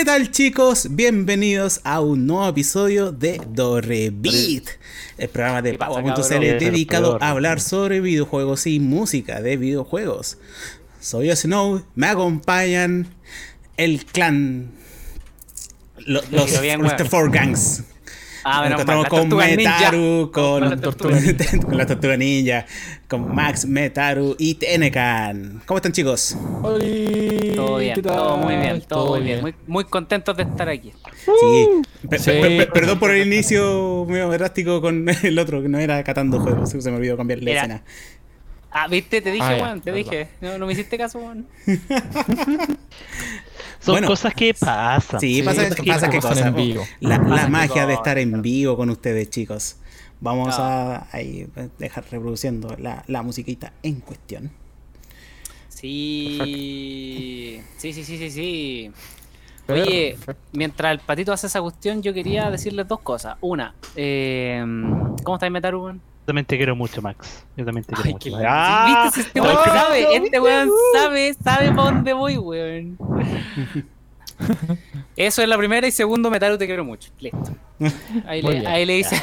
¿Qué tal chicos? Bienvenidos a un nuevo episodio de Dorrebeat, el programa de ¿Qué pasa, Pavo.cl dedicado a hablar sobre videojuegos y música de videojuegos. Soy Snow, me acompañan el clan, lo- los Mr. weón. Four Gangs. Ah, Nos mal, encontramos con. Metaru, con, Con la tortuga con la Tortuga Ninja, con Max, Metaru y Tenecan. ¿Cómo están chicos? Todo bien, ¿qué tal? todo muy bien, todo, Todo muy bien. bien. Muy, muy contentos de estar aquí. Sí. Pe- perdón por el inicio medio drástico con el otro, que no era catando juegos, se me olvidó cambiar la Era- escena. Ah, viste, te dije, Ah, ya, weón, te verdad. dije. No, no me hiciste caso, weón. Son Bueno. cosas que pasan. Sí, Sí, pasa, cosas que pasa que pasan cosa. en vivo. La, magia de cosas. estar en vivo con ustedes, chicos. Vamos Ah. a ahí, dejar reproduciendo la, la musiquita en cuestión. Sí. Sí, sí, sí, sí, sí. Oye, mientras el patito hace esa cuestión, yo quería decirles dos cosas. Una, eh, ¿cómo estáis, Metaru, weón? Yo también te quiero mucho, Max. Yo también te quiero Ay, mucho. ¡Ah! ¿Viste si este weón sabe? ¿Lo Este weón sabe, sabe para dónde voy, weón. Eso es la primera y segundo, Metaru, te quiero mucho. Listo. Ahí, le, ahí le dice.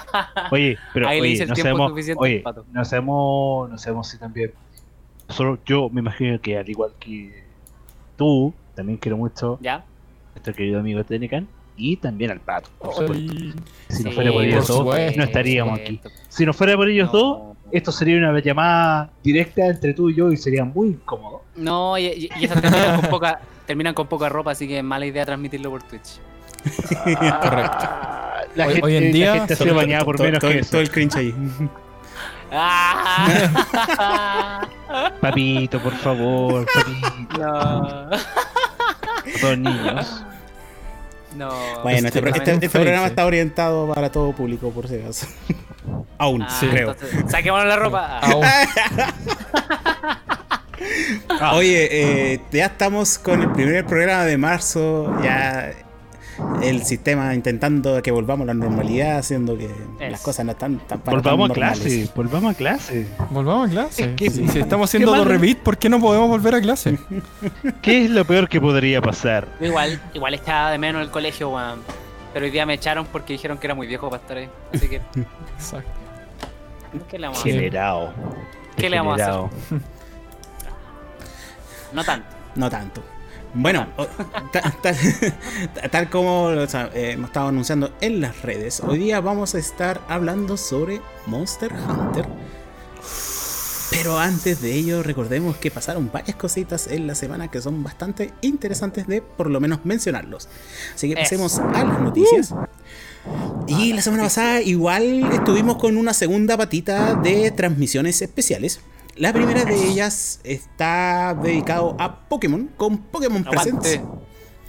Oye, pero Ahí le oye, hice el no tiempo sabemos, suficiente oye, pato. no sabemos, no sabemos si también. Solo yo me imagino que al igual que tú, también quiero mucho ¿Ya? nuestro querido amigo Tenecan y también al pato. por supuesto. Ay, Si no fuera por ellos por dos, no estaríamos aquí. Si no fuera por ellos No. dos, esto sería una llamada directa entre tú y yo y sería muy incómodo. No, y, y- y esas terminan con, poca, terminan con poca ropa, así que es mala idea transmitirlo por Twitch. correcto. La Hoy- gente, hoy en día- la gente ha sido bañada por todo, menos todo- que eso. todo el cringe ahí. ¡Ah! Papito, por favor, papito, no. dos niños. No. Bueno, este, este- este programa está orientado para todo público, por si acaso. Aún, Ah, creo. entonces, saquémonos la ropa. Aún. Oye, eh, ya estamos con el primer programa de marzo. Ya el sistema intentando que volvamos a la normalidad, haciendo que las cosas no están tan para Volvamos a clase, volvamos a clase. Volvamos a clase. Es que- si, si estamos haciendo qué dos repeat, ¿por qué no podemos volver a clase? ¿Qué es lo peor que podría pasar? Igual, igual estaba de menos el colegio, weón. Pero hoy día me echaron porque dijeron que era muy viejo para estar ahí. Así que, Exacto. ¿qué le vamos a hacer? Generado. ¿Qué le vamos a hacer? No tanto. No tanto. Bueno, tal como o sea, eh, hemos estado anunciando en las redes, hoy día vamos a estar hablando sobre Monster Hunter. Pero antes de ello, recordemos que pasaron varias cositas en la semana que son bastante interesantes de por lo menos mencionarlos. Así que Eso. pasemos a las noticias. Y la semana pasada igual estuvimos con una segunda patita de transmisiones especiales. La primera de ellas está dedicado a Pokémon con Pokémon Presents,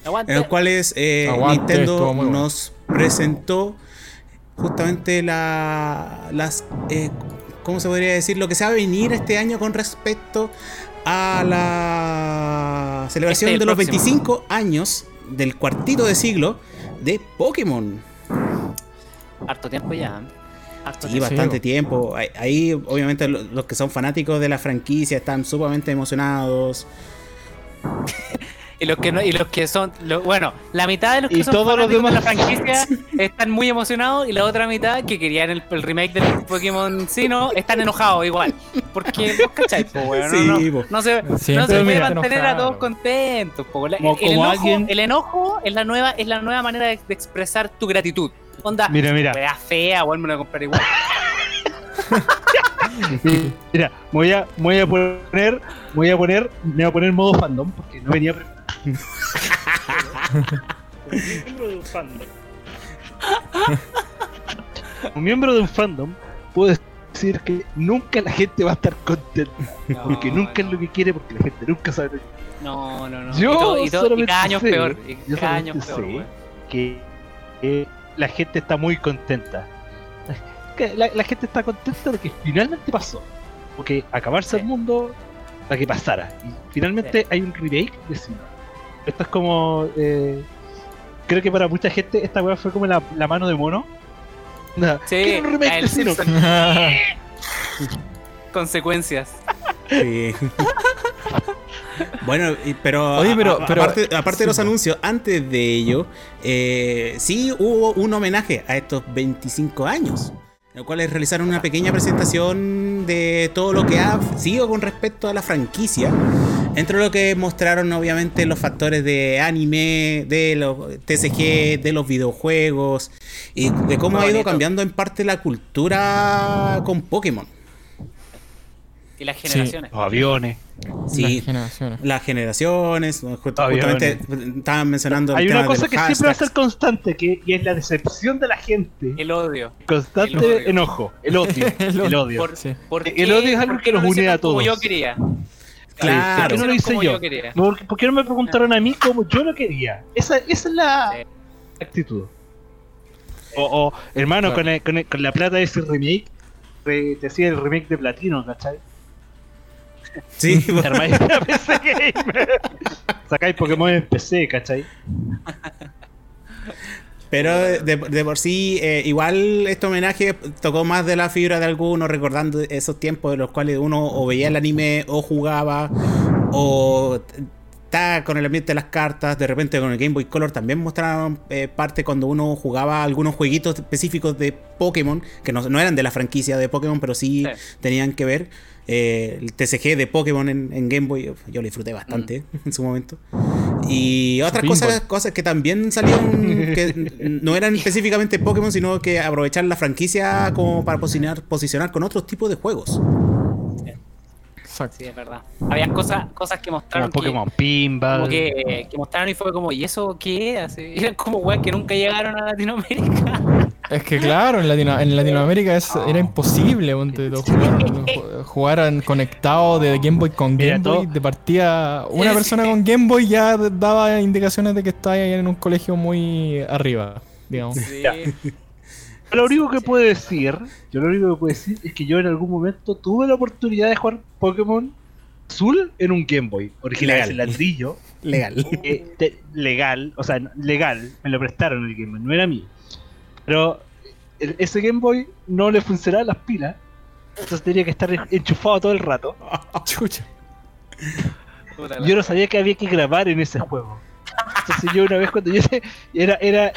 Aguante. En los cuales eh, Aguante, Nintendo bueno. nos presentó justamente la, las, eh, ¿cómo se podría decir? Lo que se va a venir este año con respecto a la celebración Este, de los próximo. 25 años del cuartito de siglo de Pokémon. Harto tiempo ya. Sí, bastante Sí. tiempo. Ahí, ahí, obviamente, lo- los que son fanáticos de la franquicia están sumamente emocionados. Y los que no, y los que son, lo- bueno, la mitad de los que Y son todos los fanáticos de la demás. franquicia están muy emocionados y la otra mitad que querían el, el remake del Pokémon Sino están enojados igual. Porque vos cacháis, po, Sí, no, po. no, no se, no se puede mantener a todos contentos. po. La- Como- el, como enojo, alguien- el enojo es la nueva, es la nueva manera de, de expresar tu gratitud. Onda, Mira, mira. wea fea, vuelven a comprar igual. Mira, me voy a, me voy a poner, me voy a poner, me voy a poner modo fandom porque no venía miembro de un fandom. Como miembro de un fandom, puedo decir que nunca la gente va a estar contenta. porque No, nunca no. es lo que quiere, porque la gente nunca sabe lo que No, no, no. Yo y, todo- y todo- y cada año es peor. Y cada año es peor, weón. que, que la gente está muy contenta. La, la gente está contenta de que finalmente pasó. Porque acabarse Sí. el mundo para que pasara. Y finalmente hay un remake de Sino. Esto es como. eh, creo que para mucha gente esta weá fue como la, la mano de mono. Sí, quiero un remake el de Sino. Simpson. Consecuencias. Sí. Bueno, y- pero, Oye, pero- a- a- pero- aparte, aparte de los po. anuncios, antes de ello, eh, sí hubo un homenaje a estos 25 años, en los cuales realizaron una pequeña presentación de todo lo que ha sido con respecto a la franquicia. Entre lo que mostraron, obviamente, los factores de anime, de los TCG, de los videojuegos y de cómo Muy ha ido bonito. cambiando en parte la cultura con Pokémon. Y las generaciones. Los aviones. Sí, Las generaciones. las generaciones, ju- Aviones. justamente estaban mencionando el Hay tema una cosa que siempre va a ser constante, que, y es la decepción de la gente. El odio. Constante el odio. enojo. El odio. El el odio. Por, Sí. ¿por El odio es algo que qué no los lo une a hicieron como todos. yo quería. Claro. ¿Por qué no lo hice Como yo? yo quería. ¿Por, por qué no me preguntaron a mí como yo lo quería? Esa, esa es la Sí. actitud. O, o, hermano, Claro. con, el- con, el- con la plata de ese remake, re- te hacía el remake de Platino, ¿cachai? Sí, Armáis una PC gamer. Sacáis Pokémon en PC, ¿cachai? pero de, de por sí, eh, igual este homenaje tocó más de la fibra de algunos, recordando esos tiempos de los cuales uno o veía el anime o jugaba o estaba con el ambiente de las cartas. De repente con el Game Boy Color también mostraron eh, parte cuando uno jugaba algunos jueguitos específicos de Pokémon, que no, no eran de la franquicia de Pokémon, pero sí, Sí. tenían que ver. Eh, el TCG de Pokémon en, en Game Boy, yo lo disfruté bastante en su momento. Y otras Pinball. cosas, cosas que también salieron que no eran específicamente Pokémon, sino que aprovechar la franquicia como para posicionar, posicionar con otros tipos de juegos. Exacto. Sí, es verdad. Habían cosas, cosas que Como mostraron Pokémon que, Pinball. como que, que mostraron y fue como, ¿y eso qué? Así, eran como weas que nunca llegaron a Latinoamérica. Es que claro, en, Latino- en Latinoamérica es- era imposible ponte tú, jugar, conectado de Game Boy con Mira, Game Boy. De partida, una persona con Game Boy ya daba indicaciones de que estaba en un colegio muy arriba, digamos. Sí. Lo único que puedo decir, yo lo único que puedo decir es que yo en algún momento tuve la oportunidad de jugar Pokémon Azul en un Game Boy, original, Legal. ese ladrillo, Legal. eh, te- legal, o sea, legal, me lo prestaron el Game Boy, no era mío. Pero el- ese Game Boy no le funcionaban las pilas, entonces tenía que estar enchufado todo el rato. Chucha. Yo no sabía que había que grabar en ese juego. Entonces yo una vez cuando yo era, era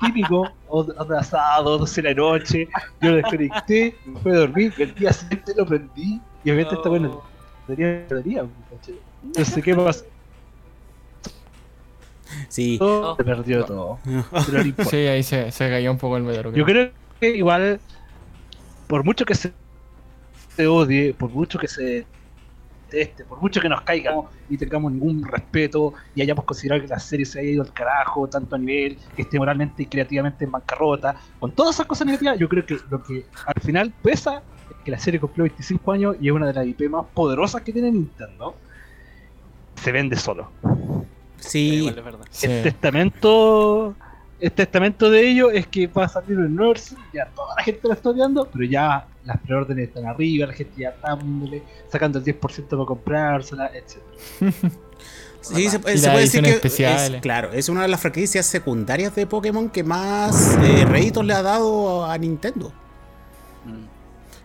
típico, o, o de asado, 12 de la noche, yo lo desconecté, me fui a dormir, y el día siguiente lo prendí, y obviamente esta bueno tenía batería. Entonces, ¿qué pasó? Sí. Oh. Se perdió todo. Sí, ahí se, se cayó un poco el metro. Yo creo que igual, por mucho que se, se odie, por mucho que se deteste, por mucho que nos caigamos y tengamos ningún respeto y hayamos considerado que la serie se haya ido al carajo, tanto a nivel que esté moralmente y creativamente en bancarrota, con todas esas cosas negativas, yo creo que lo que al final pesa es que la serie cumplió 25 años y es una de las IP más poderosas que tiene Nintendo. Se vende solo. Sí. Igual es verdad. Sí. El testamento el testamento de ello es que va a salir un Nurse, ya toda la gente lo está odiando, pero ya las preórdenes están arriba, la gente ya está dándole, sacando el 10% para comprársela, etc. Sí, se, puede- se decir que especiales. es, claro, es una de las franquicias secundarias de Pokémon que más eh, réditos le ha dado a Nintendo. Mm.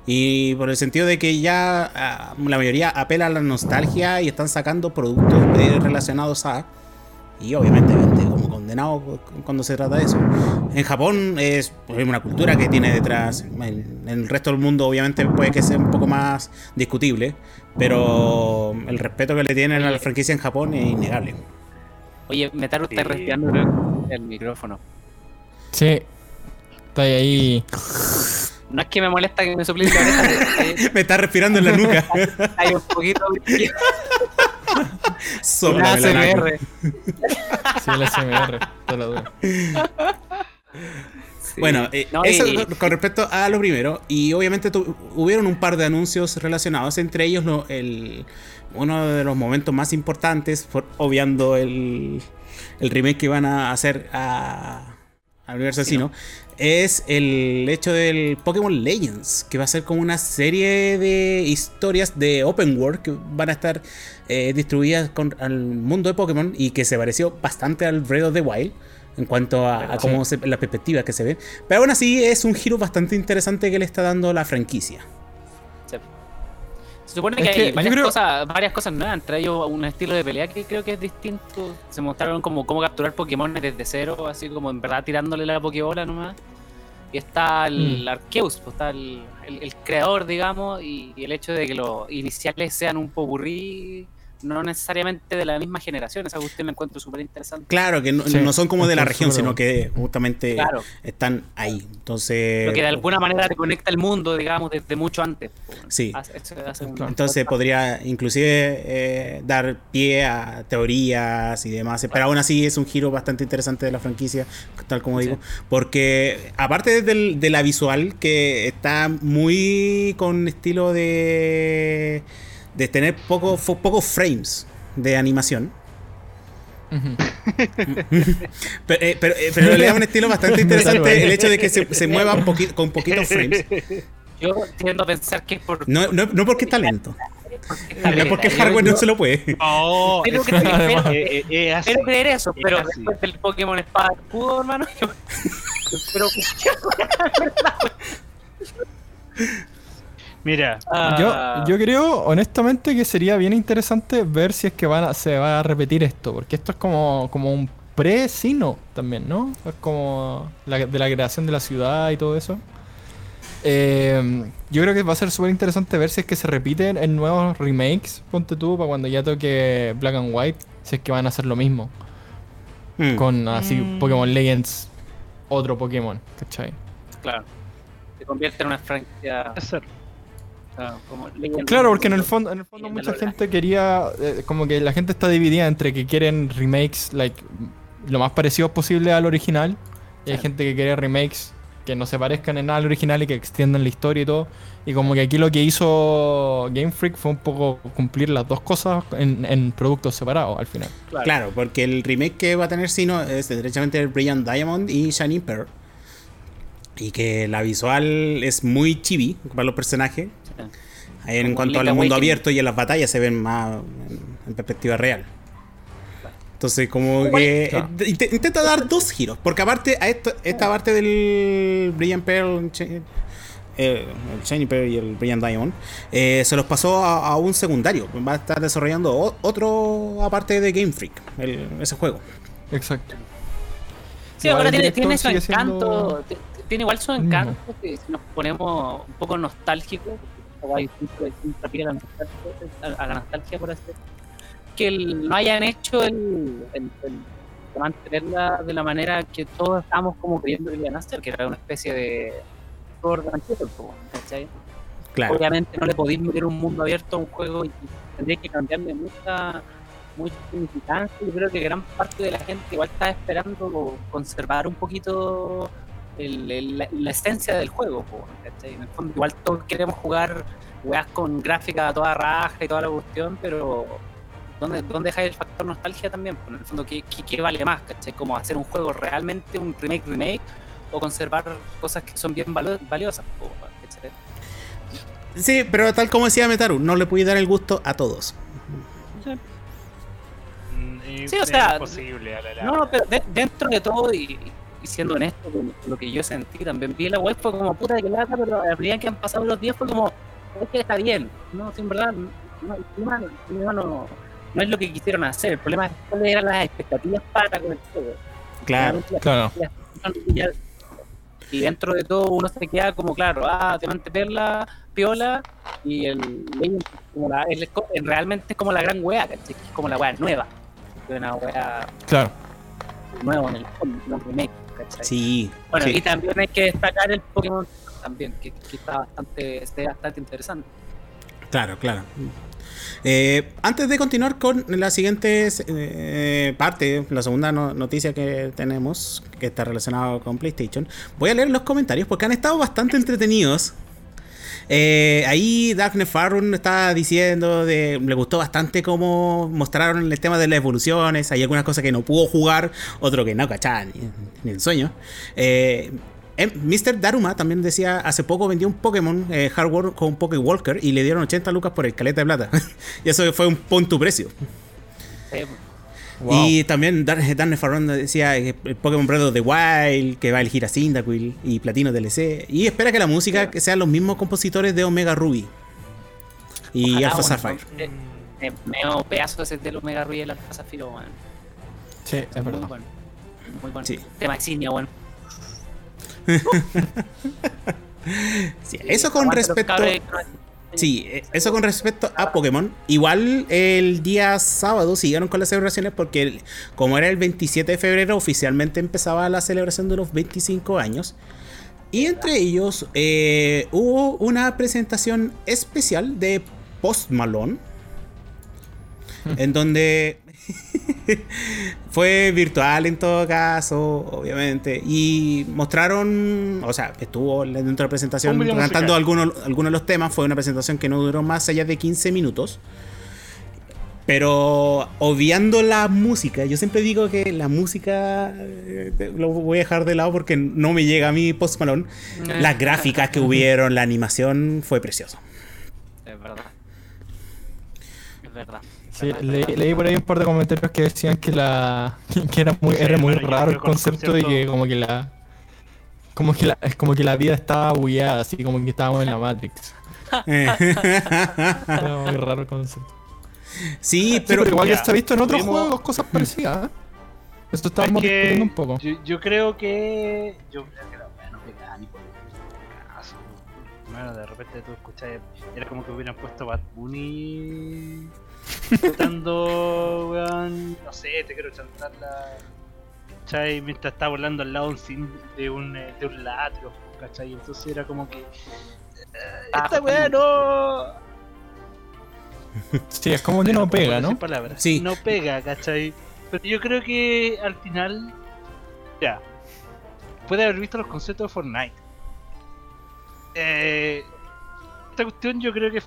Y por el sentido de que ya ah, la mayoría apela a la nostalgia y están sacando productos eh, relacionados a. Y obviamente vende como condenado cuando se trata de eso. En Japón es pues, una cultura que tiene detrás. En, en el resto del mundo, obviamente, puede que sea un poco más discutible. Pero el respeto que le tienen a la franquicia en Japón es innegable. Oye, Metaru está respirando el micrófono. Sí. Está ahí. No es que me molesta que me soplice la oreja, eh, Me está respirando en la nuca. hay un poquito Sóplame la. ASMR. Sí, el SMR. Te lo digo. Sí. Bueno, eh, No, eso y- con respecto a lo primero, y obviamente tu- hubieron un par de anuncios relacionados, entre ellos lo- el, uno de los momentos más importantes, por- obviando el, el remake que van a hacer a, al universo asesino, es el hecho del Pokémon Legends, que va a ser como una serie de historias de open world que van a estar eh, distribuidas con, al mundo de Pokémon y que se pareció bastante al Breath of the Wild en cuanto a, a cómo se, las perspectivas que se ven. Pero aún así es un giro bastante interesante que le está dando la franquicia. Sí. Se supone Es que, hay varias, creo- cosas, varias cosas nuevas, entre ellos un estilo de pelea que creo que es distinto. Se mostraron como cómo capturar Pokémon desde cero, así como en verdad tirándole la Pokébola nomás. Y está el Mm. Arceus, pues, está el, el- el creador, digamos, y, y el hecho de que los iniciales sean un popurrí, no necesariamente de la misma generación. Esa cuestión la encuentro súper interesante. Claro, que no, Sí, no son como de la región, sino que justamente Claro. están ahí. Entonces, Lo que de alguna manera te conecta el mundo, digamos, desde mucho antes. Sí. Hace- hace Claro. entonces podría inclusive eh, dar pie a teorías y demás. Pero aún así es un giro bastante interesante de la franquicia, tal como digo. Porque aparte del- de la visual, que está muy con estilo de, de tener poco, fo- pocos frames de animación. Pero, eh, pero, eh, pero le da un estilo bastante interesante el hecho de que se, se mueva un poqui- con poquitos frames. Yo tiendo a pensar que por. No, no, no porque está lento, está no porque el hardware Yo- no se lo puede. No, Pero que te- Además- pero- eh, eh, es así. Creer eso, Es pero así. después del Pokémon Espada Escudo, hermano, yo, pero Mira, Ah, Yo, yo creo, honestamente, que sería bien interesante ver si es que van a- se va a repetir esto, porque esto es como, como un pre-sino también, ¿no? Es como la- de la creación de la ciudad y todo eso. Eh, yo creo que va a ser súper interesante ver si es que se repiten en nuevos remakes, ponte tú, para cuando ya toque Black and White, si es que van a hacer lo mismo, Mm. con así Mm. Pokémon Legends, otro Pokémon, ¿cachai? claro. Se convierte en una franquicia. Ah, como Claro, porque en el fondo, en el fondo mucha gente quería, eh, como que la gente está dividida entre que quieren remakes like lo más parecidos posible al original y hay gente que quiere remakes que no se parezcan en nada al original y que extiendan la historia y todo. Y como que aquí lo que hizo Game Freak fue un poco cumplir las dos cosas en, en productos separados al final. Claro, porque el remake que va a tener Sino es derechamente el Brilliant Diamond y Shining Pearl. Y que la visual es muy chibi para los personajes. Sí. En cuanto al mundo abierto y en las batallas se ven más en, perspectiva real. Entonces, como que Claro. eh, int- intenta dar dos giros. Porque aparte, a esto, esta parte del Brilliant Pearl, eh, el Shiny Pearl y el Brilliant Diamond, eh, se los pasó a, a un secundario. Va a estar desarrollando o- otro aparte de Game Freak, el- ese juego. Exacto. Sí, ahora tiene, tiene su siendo- encanto. Tiene igual su encanto. Que si nos ponemos un poco nostálgicos, siempre a la nostalgia, a- a la nostalgia por hacer. Que el- no hayan hecho el, el, el- mantenerla de la manera que todos estábamos como creyendo que iban a hacer, que era una especie de. Claro. Obviamente no le podéis meter un mundo abierto a un juego y tendría que cambiarle mucha, mucha significancia. Yo creo que gran parte de la gente igual está esperando conservar un poquito el- el- la, la esencia del juego. po. En el fondo, igual todos queremos jugar weas con gráfica a toda raja y toda la cuestión, pero ¿dónde, dónde deja el factor nostalgia también? Pues, en el fondo, ¿qué, qué, qué vale más? ¿cachai? Como hacer un juego realmente, un remake, remake, o conservar cosas que son bien valo- valiosas. po. Sí, pero tal como decía Metaru, no le puede dar el gusto a todos. Mm, Sí, o sea, larga. No, no, pero de- dentro de todo y, y siendo honesto lo que yo sentí, también vi la web, fue como puta de que lata, pero a medida que han pasado los días fue como, es que está bien, no, sin verdad, no, el el problema no, no es lo que quisieron hacer, el problema es cuáles eran las expectativas para con el juego. Claro. Claro. Y dentro de todo uno se queda como, claro, ah, Diamante Perla, Piola, y el como la, co- realmente es como la gran wea, Es como la wea nueva. Una wea Claro. nuevo en el fondo, un remake, ¿cachai? Sí. Bueno, sí. y también hay que destacar el Pokémon también, que, que está bastante, está bastante interesante. Claro, claro. Eh, antes de continuar con la siguiente eh, parte, la segunda no- noticia que tenemos, que está relacionada con PlayStation, voy a leer los comentarios porque han estado bastante entretenidos. Eh, ahí Daphne Farron está diciendo le gustó bastante cómo mostraron el tema de las evoluciones. Hay algunas cosas que no pudo jugar, otro que no cachaba ni, el sueño. Eh, em, Mr. Daruma también decía, hace poco vendió un Pokémon eh, hardware con un Poké Walker y le dieron 80 lucas por el caleta de plata. y eso fue un punto precio. Sí, Wow. Y también Darne Farron decía que el Pokémon Breath of the Wild, que va a elegir a Cyndaquil y Platino DLC. Y espera que la música que sean los mismos compositores de Omega Ruby. y Ojalá, Alpha bueno, Sapphire. eh, eh, Medio pedazo ese del Omega Ruiz y el Alpha Zafiro, weón. Sí, es Muy verdad. bueno. Muy bueno. Sí. Tema eximio, weón. Sí, eso con Aguante respecto. Sí, eh, eso con respecto a Pokémon. Igual el día sábado siguieron con las celebraciones porque como era el 27 de febrero oficialmente empezaba la celebración de los 25 años. Y entre ellos eh, hubo una presentación especial de Post Malone. en donde fue virtual en todo caso, obviamente. Y mostraron, o sea, estuvo dentro de la presentación cantando algunos, algunos de los temas. Fue una presentación que no duró más allá de 15 minutos. Pero obviando la música, yo siempre digo que la música eh, lo voy a dejar de lado porque no me llega a mí Post Malone. Las gráficas que hubieron, la animación fue precioso. Es verdad. Es verdad. Sí, le- leí por ahí un par de comentarios que decían que la que era muy, Sí, era muy raro el concepto y que como que la como que la es como que la vida estaba bugueada, así como que estábamos en la Matrix. Era muy raro el concepto. sí, Sí, pero, pero igual ya, ha visto en otros tuvimos- juegos cosas parecidas. ¿eh? Esto Es estábamos que discutiendo un poco. Yo, yo creo que. Yo creo que la weá no pegaba ni por el caso. Bueno, de repente tú escuchas. Era como que hubieran puesto Bad Bunny. Cantando, weón. No sé, te quiero chantar la. ¿Cachai? Mientras está volando al lado de un, de un, eh, de un latrio, ¿cachai? Entonces era como que. eh, Ah, esta weá no. Sí, es como que no pega, ¿no? Sí. No pega, ¿cachai? Pero yo creo que al final. Ya. Puede haber visto los conceptos de Fortnite. Eh, esta cuestión yo creo que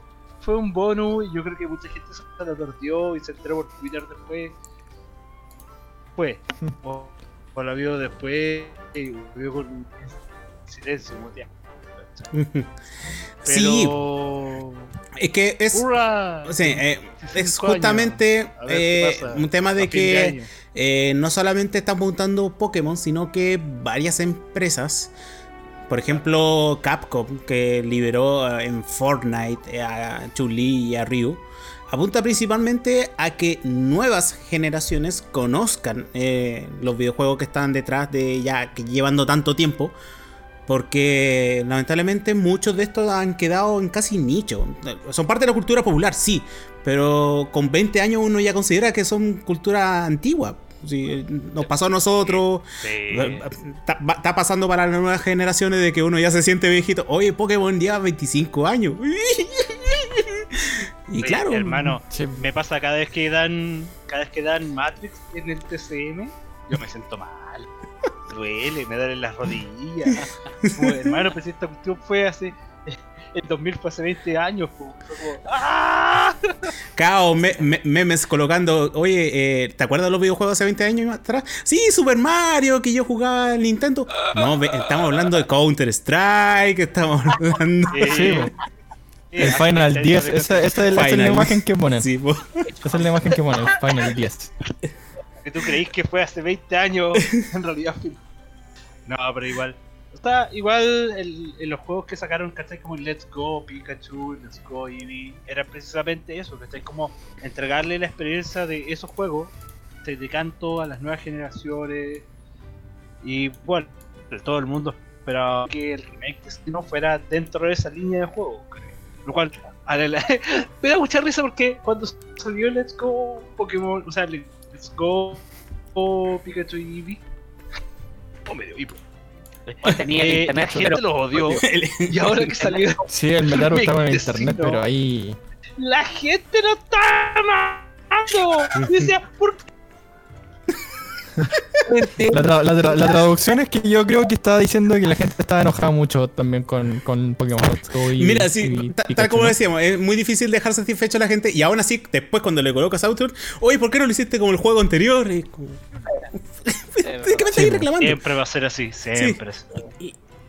fue un bonus y yo creo que mucha gente se la perdió y se enteró por Twitter después. Fue. O, o la vio después y vio con silencio, muteado. ¿cachai? sí, Pero. es que es, eh, es 25 años. justamente eh, un tema de que eh, no solamente están montando Pokémon, sino que varias empresas, por ejemplo Capcom, que liberó eh, en Fortnite eh, a Chun-Li y a Ryu, apunta principalmente a que nuevas generaciones conozcan eh, los videojuegos que están detrás de ya que llevando tanto tiempo. Porque lamentablemente muchos de estos han quedado en casi nicho. Son parte de la cultura popular, sí. Pero con 20 años uno ya considera que son cultura antigua. Sí, nos pasó a nosotros. Está, pasando para las nuevas generaciones de que uno ya se siente viejito. Oye, Pokémon lleva 25 años. y Oye, claro. hermano, Sí. me pasa cada vez que dan cada vez que dan Matrix en el TCM, yo me siento mal. Duele, me duelen las rodillas. Como, hermano, pues esta cuestión fue hace el 2000 fue hace 20 años. po. ¡Ah! Cao, me- me- memes colocando. Oye, eh, ¿te acuerdas de los videojuegos hace 20 años más atrás? Sí, Super Mario, que yo jugaba en Nintendo. No, estamos hablando de Counter Strike, estamos hablando. Sí, El Final 20 10, años de esa, esa es, la- esa es la Final. imagen que ponen. Sí. Esa es la imagen que ponen, Final 10. que tú creís que fue hace 20 años, en realidad fue- No, pero igual. Está igual el- en los juegos que sacaron, ¿cachai? Como Let's Go Pikachu, Let's Go Eevee, era precisamente eso, ¿cachai? Como entregarle la experiencia de esos juegos, de canto a las nuevas generaciones. Y bueno, todo el mundo esperaba que el remake de Sinnoh fuera dentro de esa línea de juego, ¿cachai? Lo cual, me da mucha risa porque cuando salió Let's Go Pokémon, o sea, Let's Go Pikachu y Eevee, oh, medio hipo. Tenía el Eh, la internet, gente pero los odió. Y ahora que salió, Sí, el Metaru estaba en internet, pero ahí. la gente lo está amando. Decía, ¿por qué? La, tra- la tra- la traducción es que yo creo que estaba diciendo que la gente estaba enojada mucho también con, con Pokémon Let's Go y, Mira, sí, y tal como decíamos, es muy difícil dejar satisfecho a la gente. Y aún así, después cuando le colocas Outrun, oye, ¿por qué no lo hiciste como el juego anterior? Y ¿De qué me Sí, estáis po. reclamando? Siempre va a ser así, siempre.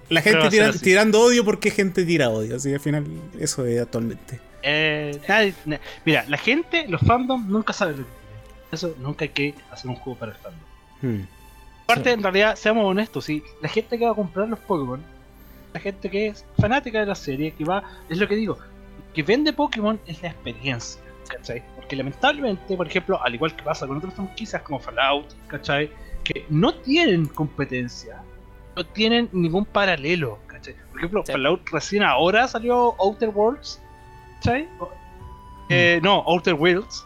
La gente tira- tirando odio porque gente tira odio. Así al final, eso es actualmente. Eh, nadie- na- mira, la gente, los fandom nunca saben lo que quieren. Eso nunca hay que hacer un juego para el fandom. Hmm. Aparte, en realidad, seamos honestos, ¿sí? la gente que va a comprar los Pokémon, la gente que es fanática de la serie, que va, es lo que digo, que que vende Pokémon es la experiencia, ¿cachai? Porque lamentablemente, por ejemplo, al igual que pasa con otras franquicias como Fallout, ¿cachai? Que no tienen competencia, no tienen ningún paralelo, ¿cachai? Por ejemplo, Sí. Fallout recién ahora salió Outer Worlds, ¿cachai? O- eh, no, Outer Worlds,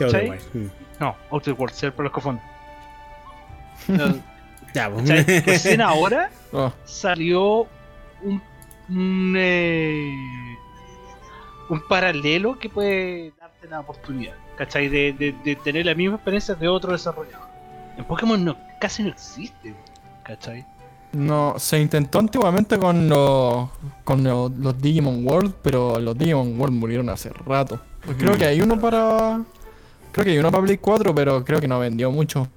güey. Mm. no, Outer Worlds, siempre los confundo. No, Ya, pues. ¿cachai? Recién ahora Oh, salió un, un, eh, un paralelo que puede darte la oportunidad, ¿cachai? De, de- de tener la misma experiencia de otro desarrollador. En Pokémon no, casi no existe, ¿cachai? no, se intentó antiguamente con los con los, los Digimon World, pero los Digimon World murieron hace rato. Pues creo que hay uno para creo que hay uno para Play 4, pero creo que no vendió mucho.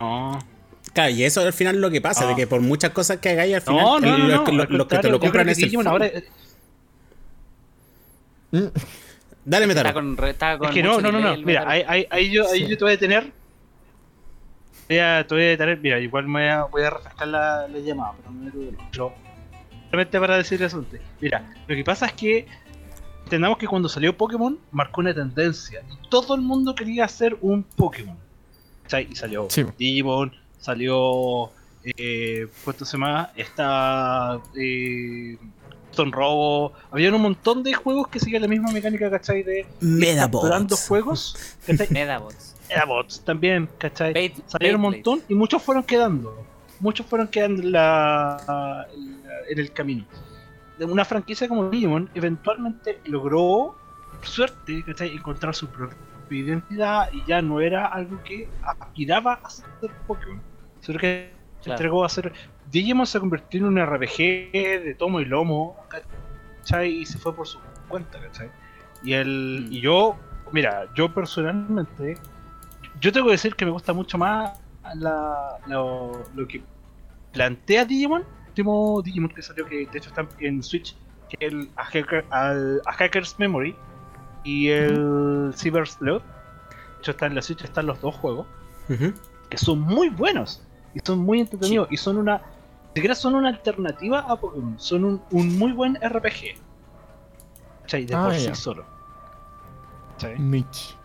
No, Claro, y eso al final es lo que pasa, Ah. de que por muchas cosas que hagáis al final, no, no, no, los, no, que- al los- los que te lo compran es el ahora es Dale, Está Metaro. con, re- está con que no, no, no, no, mira, ahí, ahí, ahí yo, ahí Sí. yo te voy a tener voy a, te voy a detener, mira, igual me voy a, voy a refrescar la, la llamada, pero no me. Pero, Solamente para decir eso antes. Mira, lo que pasa es que entendamos que cuando salió Pokémon marcó una tendencia y todo el mundo quería hacer un Pokémon. ¿Cachai? Y salió Sí. Digimon, salió. Eh, ¿Cuánto se llama? Está. Eh, Stone Robo. Había un montón de juegos que seguían la misma mecánica, ¿cachai? De Medabots. juegos. ¿cachai? Medabots. Medabots también, ¿cachai? Bait- Salieron un montón y muchos fueron quedando. Muchos fueron quedando en, la, la- en el camino. Una franquicia como Digimon eventualmente logró, por suerte, ¿cachai? encontrar su propia identidad y ya no era algo que aspiraba a ser Pokémon. Sino que se Claro. entregó a ser. Digimon se convirtió en un RPG de tomo y lomo, ¿cachai? Y se fue por su cuenta, ¿cachai? Y, el, Mm. y yo, mira, yo personalmente, yo tengo que decir que me gusta mucho más la, lo, lo que plantea Digimon, el último Digimon que salió, que de hecho está en Switch, que es el A, Hacker- al- A Hacker's Memory y el Cyber Sleuth. De hecho, está en la Switch, están los dos juegos que son muy buenos y son muy entretenidos y son una siquiera son una alternativa a Pokémon son un, un muy buen RPG ¿cachai? de Ah, por ya. sí solo ¿cachai? Mitch.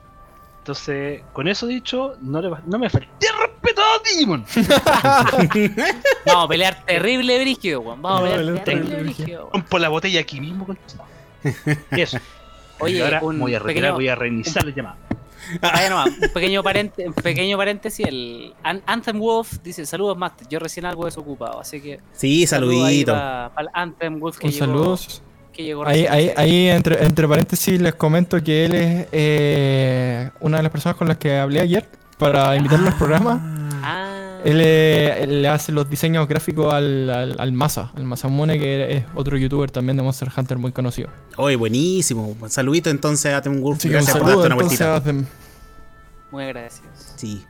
entonces con eso dicho no, le, va- no me falté respeto a Digimon Vamos a pelear terrible, Brigio. Vamos a No, pelear pelear terrible, terrible, Brigio, rompo la botella aquí mismo con y eso Oye, y ahora un me voy a retirar pequeño- voy a reiniciar la llamada Vaya nomás, un pequeño, un pequeño paréntesis. El An- Anthem Wolf dice: Saludos, Master. Yo recién algo desocupado, así que. Sí, saludito. Para el Anthem Wolf que Un llegó, saludos. que llegó Ahí, ahí, ahí entre, entre paréntesis les comento que él es eh, una de las personas con las que hablé ayer para invitarlo al programa. Él, eh, él le hace los diseños gráficos al, al, al Masa, al Masamune, que es otro youtuber también de Monster Hunter muy conocido. Oye, buenísimo. Saludito entonces a Tem Wolf. Un Gracias por darte una vueltita. muy agradecidos. Sí.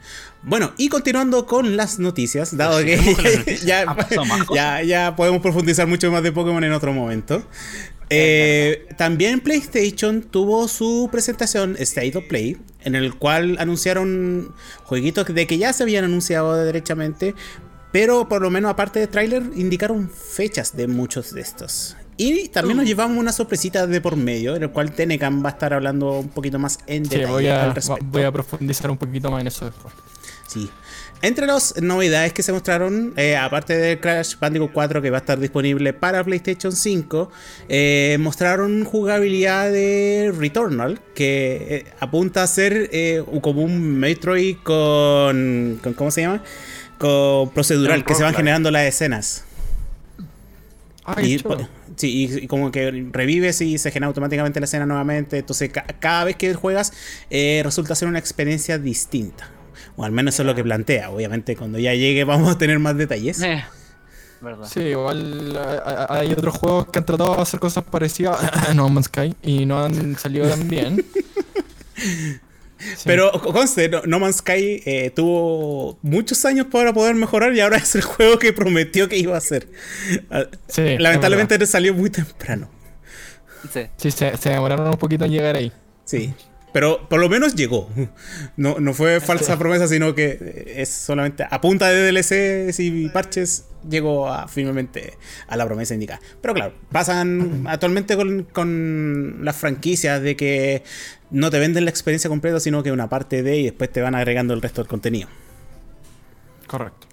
Bueno, y continuando con las noticias, dado que ya, ya, ya podemos profundizar mucho más de Pokémon en otro momento. Eh, también PlayStation tuvo su presentación State of Play, en el cual anunciaron jueguitos de que ya se habían anunciado derechamente, pero por lo menos aparte de tráiler indicaron fechas de muchos de estos. Y también nos llevamos una sorpresita de por medio, en el cual Tenecan va a estar hablando un poquito más en Sí, detalle voy a, al respecto. voy a profundizar un poquito más en eso después. Sí. Entre las novedades que se mostraron, eh, aparte de Crash Bandicoot 4 que va a estar disponible para PlayStation 5, eh, mostraron jugabilidad de Returnal que eh, apunta a ser eh, como un Metroid con, con ¿cómo se llama? Con procedural, que se van generando las escenas. Ah, Y, sí, y- y como que revives y se genera automáticamente la escena nuevamente. Entonces, ca- cada vez que juegas, eh, resulta ser una experiencia distinta. O al menos eso es lo que plantea. Obviamente, cuando ya llegue, vamos a tener más detalles. Eh, ¿Verdad? Sí, igual a- a- hay otros juegos que han tratado de hacer cosas parecidas a No Man's Sky y no han salido tan bien. Sí. Pero conste, no, No Man's Sky eh, tuvo muchos años para poder mejorar y ahora es el juego que prometió que iba a ser. Ah, Sí, Lamentablemente salió muy temprano. Sí. Sí, se, se demoraron un poquito en llegar ahí. Sí. Pero por lo menos llegó. No, no fue falsa promesa, sino que es solamente a punta de DLCs y parches llegó a, finalmente a la promesa indicada. Pero claro, pasan actualmente con, con las franquicias de que no te venden la experiencia completa, sino que una parte de y después te van agregando el resto del contenido. Correcto.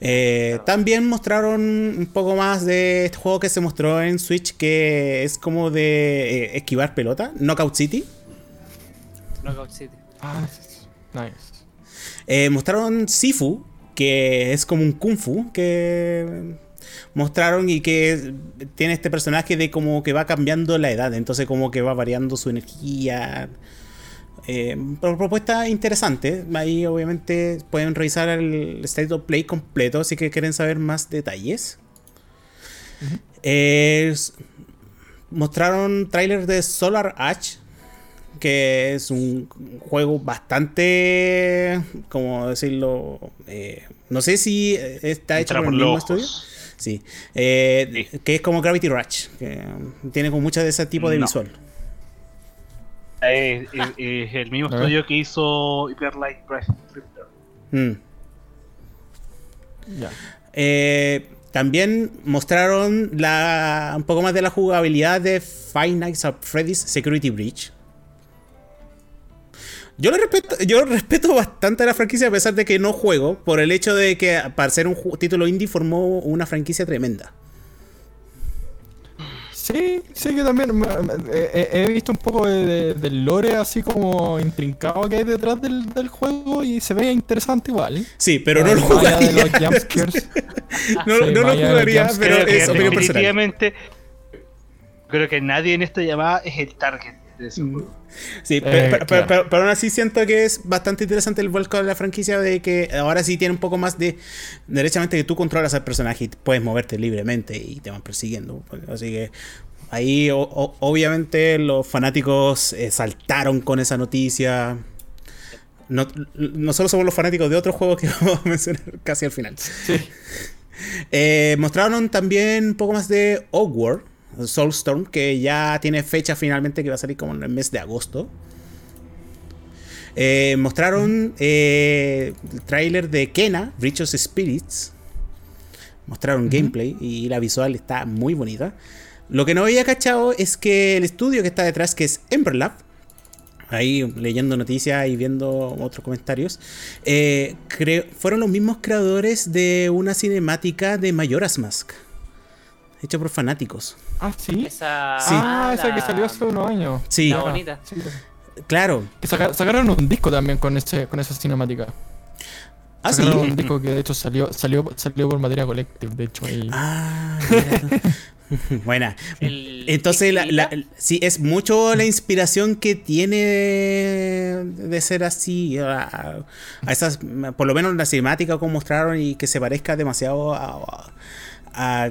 Eh, También mostraron un poco más de este juego que se mostró en Switch que es como de eh, esquivar pelota, Knockout City. Knockout City. Ah, nice. Eh, mostraron Sifu, que es como un kung fu que mostraron y que tiene este personaje de como que va cambiando la edad, entonces como que va variando su energía. Eh, pro- propuesta interesante. Ahí obviamente pueden revisar el State of Play completo si que quieren saber más detalles. Eh, mostraron tráiler de Solar Ash, que es un juego bastante, como decirlo, eh, no sé si eh, está hecho Entra por el mismo estudio. ojos. Sí, Eh, que es como Gravity Rush, que tiene como mucho de ese tipo de No. visual. Es, es- es el mismo estudio que hizo Hyper Light Drifter. Mm. Ya. Eh, también mostraron la, un poco más de la jugabilidad de Five Nights at Freddy's Security Breach. Yo, le respeto, yo respeto bastante a la franquicia a pesar de que no juego, por el hecho de que para ser un título indie formó una franquicia tremenda. Sí, sí, que también me- me- he, he visto un poco de, de- del lore así como intrincado que hay detrás del, del juego y se ve interesante igual. Sí, pero no lo allá de jugaría. los. No, Sí, no lo jugaría, pero es opinión personal. definitivamente creo que nadie en esta llamada es el target de ese Mm. juego. Sí, Eh, pe- pe- pe- claro. pero, pero aún así siento que es bastante interesante el vuelco de la franquicia de que ahora sí tiene un poco más de derechamente que tú controlas al personaje y puedes moverte libremente y te van persiguiendo. Así que ahí o- o- obviamente los fanáticos eh, saltaron con esa noticia. No, nosotros somos los fanáticos de otro juego que vamos a mencionar casi al final. Sí. Eh, mostraron también un poco más de Oddworld, Soulstorm, que ya tiene fecha finalmente que va a salir como en el mes de agosto. Eh, mostraron eh, el tráiler de Kena, Breach of Spirits. Mostraron gameplay y la visual está muy bonita. Lo que no había cachado es que el estudio que está detrás, que es Emberlab, ahí leyendo noticias y viendo otros comentarios, eh, fueron los mismos creadores de una cinemática de Majora's Mask, hecha por fanáticos. Ah, sí. Esa. Sí. Ah, esa la- que salió hace unos años. Sí, La Ah, bonita. sí. claro. Que saca- sacaron un disco también con ese, con esa cinemática. Ah, sí. un disco que de hecho salió, salió, salió por materia collective, de hecho ahí. Ah. Buena. El- Entonces, la, sí, es mucho la inspiración que tiene de ser así. A, a esas, por lo menos la cinemática como mostraron y que se parezca demasiado a, a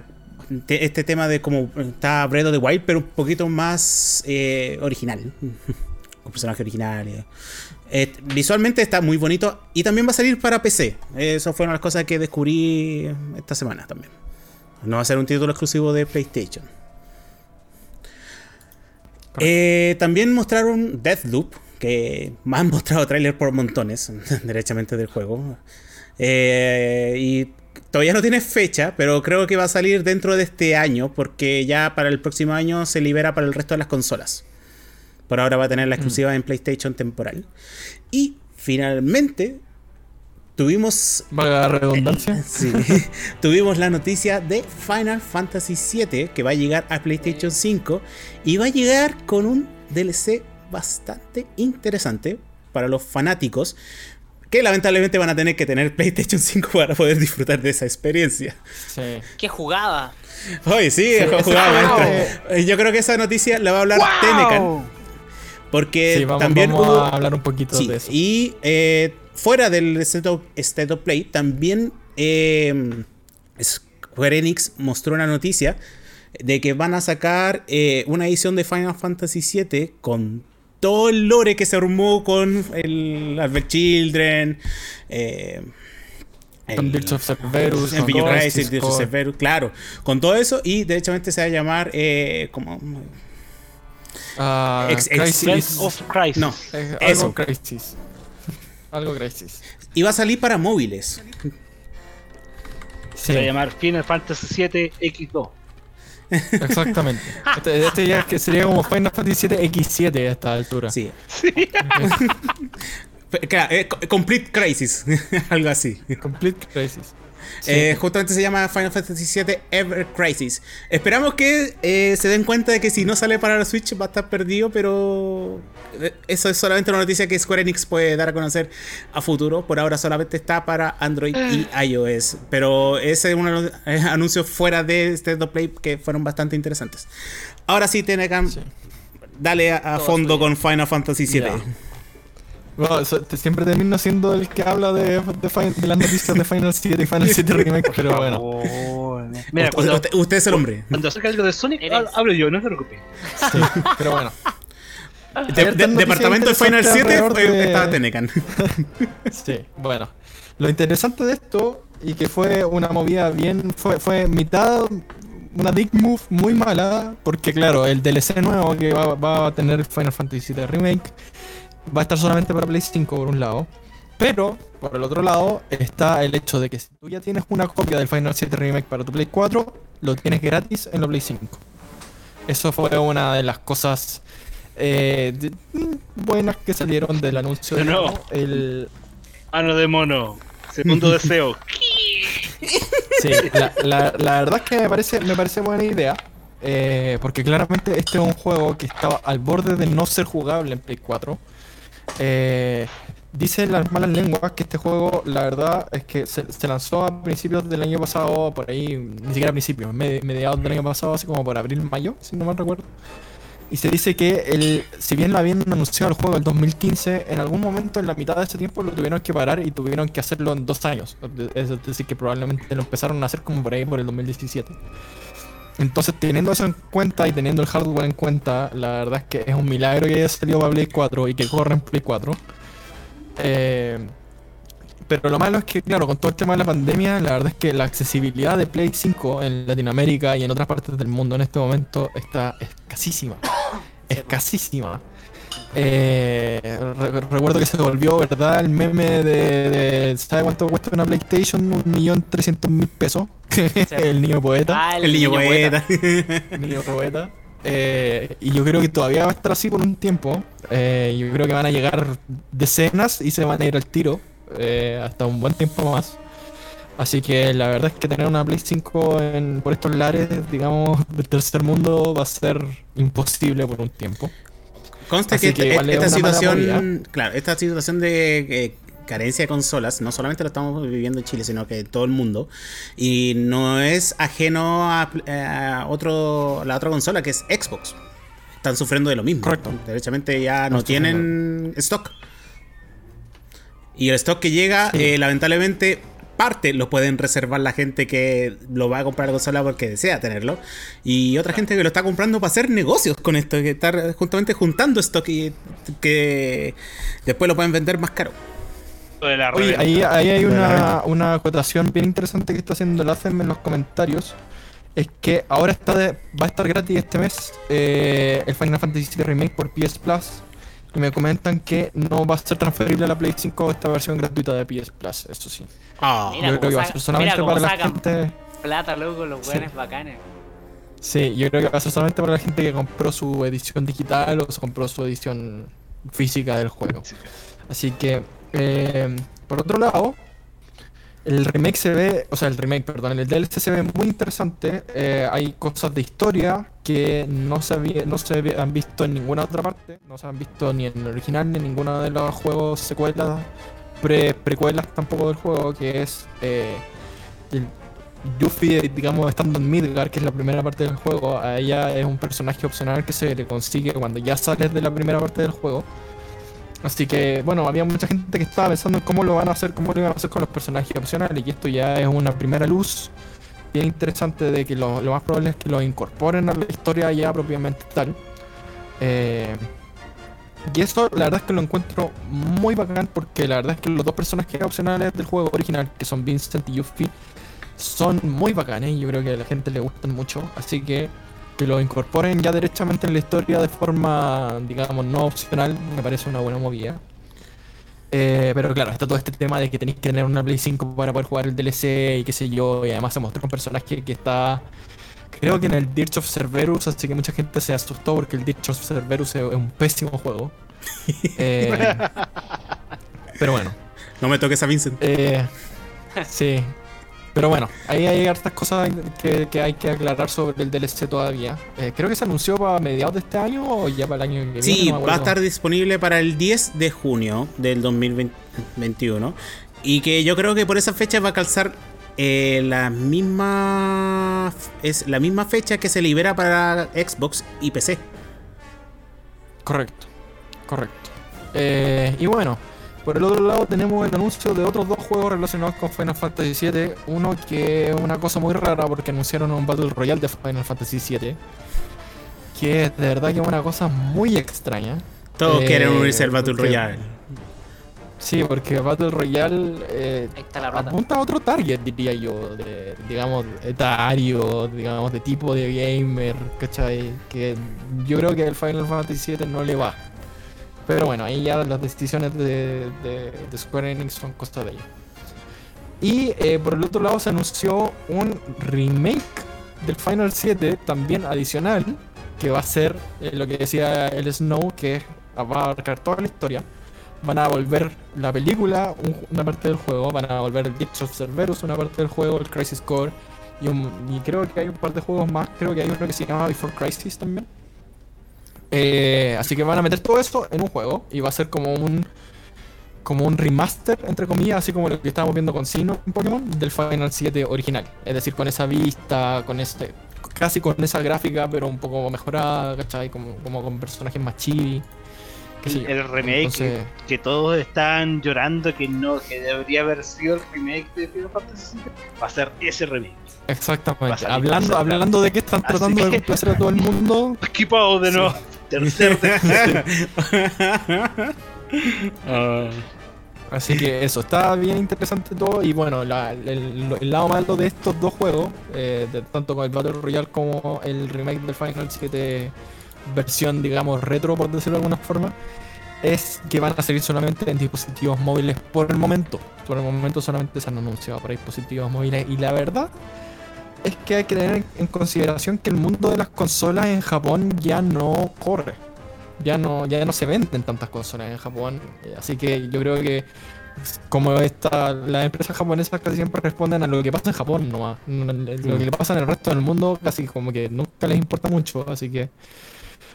te- este tema de como está Breath of the Wild, pero un poquito más eh, original. Con personajes originales. Eh, visualmente está muy bonito y también va a salir para PC. Eso fueron las cosas que descubrí esta semana también. No va a ser un título exclusivo de PlayStation. Eh, también mostraron Deathloop, que me han mostrado tráiler por montones, derechamente del juego. Eh, y todavía no tiene fecha, pero creo que va a salir dentro de este año, porque ya para el próximo año se libera para el resto de las consolas. Por ahora va a tener la exclusiva en PlayStation temporal. Y finalmente tuvimos Valga la redundancia. Sí. Tuvimos la noticia de Final Fantasy VII que va a llegar a PlayStation 5 y va a llegar con un DLC bastante interesante para los fanáticos que lamentablemente van a tener que tener PlayStation 5 para poder disfrutar de esa experiencia. Sí. ¿Qué jugaba? Oye, sí, Sí, maestro. Eh, Yo creo que esa noticia la va a hablar Tenecan porque Sí, vamos, también vamos hubo a hablar un poquito Sí, de eso. y eh, fuera del State of, State of Play, también eh, Square Enix mostró una noticia de que van a sacar eh, una edición de Final Fantasy VII con todo el lore que se armó con el Albert Children. Eh, Con el- Birds of Cerberus, en Birds of claro, con todo eso y derechamente se va a llamar eh, como Ah, Ex- ex- Crisis. Of Crisis. No, Eh, Eso. algo Crisis. Algo Crisis. iba a salir para móviles. Sí, Se va a llamar Final Fantasy VII X2. Exactamente. Este, este ya que sería como Final Fantasy 7 X7 a esta altura. Sí. Claro, eh, co- Complete Crisis, algo así. Complete Crisis. Sí. Eh, justamente se llama Final Fantasy VII Ever Crisis. Esperamos que eh, se den cuenta de que si no sale para la Switch va a estar perdido, pero eh, eso es solamente una noticia que Square Enix puede dar a conocer a futuro. Por ahora solamente está para Android y iOS. Pero ese es un anu- anuncio fuera de este Play que fueron bastante interesantes. Ahora sí, Tenecan, Sí. dale a, fondo con Final Fantasy VII. Ya. Bueno, so- te- siempre termino siendo el que habla de, de, fin- de las noticias de Final 7 y Final 7 Remake, pero bueno. Mira, usted, cuando, usted- usted es el hombre. cuando salga algo de Sonic, hablo yo, no te preocupes. Sí, pero bueno. De- de- departamento de Final 7 interesantes fue- alrededor de- estaba Tenecan. Sí, bueno. Lo interesante de esto, y que fue una movida bien, fue, fue mitad, una dick move muy mala, porque claro, el DLC nuevo que va, va a tener Final Fantasy VII Remake va a estar solamente para Play 5 por un lado, pero por el otro lado está el hecho de que si tú ya tienes una copia del Final 7 Remake para tu Play 4, lo tienes gratis en la Play 5. Eso fue una de las cosas eh, de- buenas que salieron del anuncio. De nuevo. El, Mano de mono. Segundo deseo. Sí, la, la- la verdad es que me parece, me parece buena idea. eh, porque claramente este es un juego que estaba al borde de no ser jugable en Play 4. Eh, dicen las malas lenguas que este juego, la verdad, es que se, lanzó a principios del año pasado, por ahí, ni siquiera a principios, me- mediados del año pasado, así como por abril, mayo, si no mal recuerdo. Y se dice que el, si bien lo habían anunciado el juego en 2015, en algún momento en la mitad de ese tiempo lo tuvieron que parar y tuvieron que hacerlo en dos años. Es decir, que probablemente lo empezaron a hacer como por ahí por el 2017. Entonces, teniendo eso en cuenta y teniendo el hardware en cuenta, la verdad es que es un milagro que haya salido para Play 4 y que corra en Play 4. Eh, pero lo malo es que, claro, con todo el tema de la pandemia, la verdad es que la accesibilidad de Play 5 en Latinoamérica y en otras partes del mundo en este momento está escasísima. Escasísima. Eh, re- recuerdo que se volvió, ¿verdad? El meme de, de ¿sabe cuánto cuesta una PlayStation? Un millón trescientos mil pesos. el niño poeta. Ah, El niño poeta. Niño poeta. Eh, y yo creo que todavía va a estar así por un tiempo. Eh, yo creo que van a llegar decenas y se van a ir al tiro. eh, hasta un buen tiempo más. Así que la verdad es que tener una Play 5 en- por estos lares, digamos, del tercer mundo va a ser imposible por un tiempo. Consta Así que, que esta- situación, claro, esta situación de eh, carencia de consolas, no solamente lo estamos viviendo en Chile, sino que en todo el mundo, y no es ajeno a, pl- a otro, la otra consola que es Xbox. Están sufriendo de lo mismo. Correcto. Derechamente ya no, tienen stock. Y el stock que llega, Sí. eh, lamentablemente, parte lo pueden reservar la gente que lo va a comprar la consola porque desea tenerlo. Y otra gente que lo está comprando para hacer negocios con esto, que está justamente juntando stock y que después lo pueden vender más caro. Lo de la Oye, reventa. ahí, ahí hay una, una acotación bien interesante que está haciendo el ACM en los comentarios. Es que ahora está de- va a estar gratis este mes eh, el Final Fantasy VII Remake por PS Plus. Y me comentan que no va a ser transferible a la Play 5 esta versión gratuita de PS Plus, eso sí. Ah, Mira yo creo que va a ser solamente mira para la gente. Plata, loco, los Sí. buenos bacanes. Sí, yo creo que va a ser solamente para la gente que compró su edición digital o se compró su edición física del juego. Así que, eh, por otro lado, el remake se ve, o sea, el remake, perdón, el DLC se ve muy interesante. eh, hay cosas de historia que no se, no se han visto en ninguna otra parte, no se han visto ni en el original ni en ninguno de los juegos secuelas, pre, precuelas tampoco del juego, que es eh, el Yuffie, digamos, estando en Midgar, que es la primera parte del juego, a ella es un personaje opcional que se le consigue cuando ya sales de la primera parte del juego. Así que, bueno, había mucha gente que estaba pensando en cómo lo van a hacer, cómo lo iban a hacer con los personajes opcionales, y esto ya es una primera luz bien interesante de que lo, más probable es que lo incorporen a la historia ya propiamente tal. Eh, y eso la verdad es que lo encuentro muy bacán porque la verdad es que los dos personajes opcionales del juego original, que son Vincent y Yuffie, son muy bacanes y yo creo que a la gente le gustan mucho. Así que que lo incorporen ya derechamente en la historia de forma, digamos, no opcional, me parece una buena movida. Eh, pero claro, está todo este tema de que tenéis que tener una Play 5 para poder jugar el DLC y qué sé yo, y además se mostró un personaje que está, creo que en el Dirge of Cerberus, así que mucha gente se asustó porque el Dirge of Cerberus es un pésimo juego. Eh, pero bueno, No me toques a Vincent. eh, sí. Pero bueno, ahí hay hartas cosas que, que hay que aclarar sobre el DLC todavía. Eh, creo que se anunció para mediados de este año o ya para el año que viene. Sí, no va a estar disponible para el 10 de junio del 2021. Y que yo creo que por esa fecha va a calzar eh, la misma. Es la misma fecha que se libera para Xbox y PC. Correcto, correcto. Eh, y bueno, por el otro lado tenemos el anuncio de otros dos juegos relacionados con Final Fantasy VII. Uno que es una cosa muy rara porque anunciaron un Battle Royale de Final Fantasy VII. Que es de verdad que es una cosa muy extraña. Todos Eh, quieren unirse al Battle porque- Royale. Sí, porque Battle Royale eh, apunta a otro target, diría yo, de, digamos, etario, digamos, de tipo de gamer, ¿cachai? Que yo creo que el Final Fantasy VII no le va. Pero bueno, ahí ya las decisiones de, Square Enix son cosas de ellos. Y eh, por el otro lado se anunció un remake del Final 7, también adicional, que va a ser eh, lo que decía el Snow, que va a abarcar toda la historia. Van a volver la película, un- una parte del juego, van a volver el Ditch of Cerberus, una parte del juego, el Crisis Core, y creo que hay un par de juegos más, creo que hay uno que se llama Before Crisis también. Eh, así que van a meter todo eso en un juego y va a ser como un como un remaster, entre comillas, así como lo que estábamos viendo con Sino en Pokémon, del Final 7 original. Es decir, con esa vista, con este casi con esa gráfica, pero un poco mejorada, ¿cachai? Como, como con personajes más chibi. El remake Entonces- que todos están llorando que no, que debería haber sido el remake de Final Fantasy VII, va a ser ese remake. Exactamente. Hablando, hablando de que están Así tratando de complacer a todo el mundo. Equipado de nuevo. Tercer Ah. Así que eso, está bien interesante todo. Y bueno, la- el, el lado malo de estos dos juegos, eh, de- tanto con el Battle Royale como el remake del Final 7 versión, digamos, retro, por decirlo de alguna forma, es que van a salir solamente en dispositivos móviles por el momento. Por el momento solamente se han anunciado para dispositivos móviles. Y la verdad es que hay que tener en consideración que el mundo de las consolas en Japón ya no corre. Ya no, ya no se venden tantas consolas en Japón. eh, Así que yo creo que como esta, las empresas japonesas casi siempre responden a lo que pasa en Japón nomás. No, Lo que le pasa en el resto del mundo casi como que nunca les importa mucho. Así que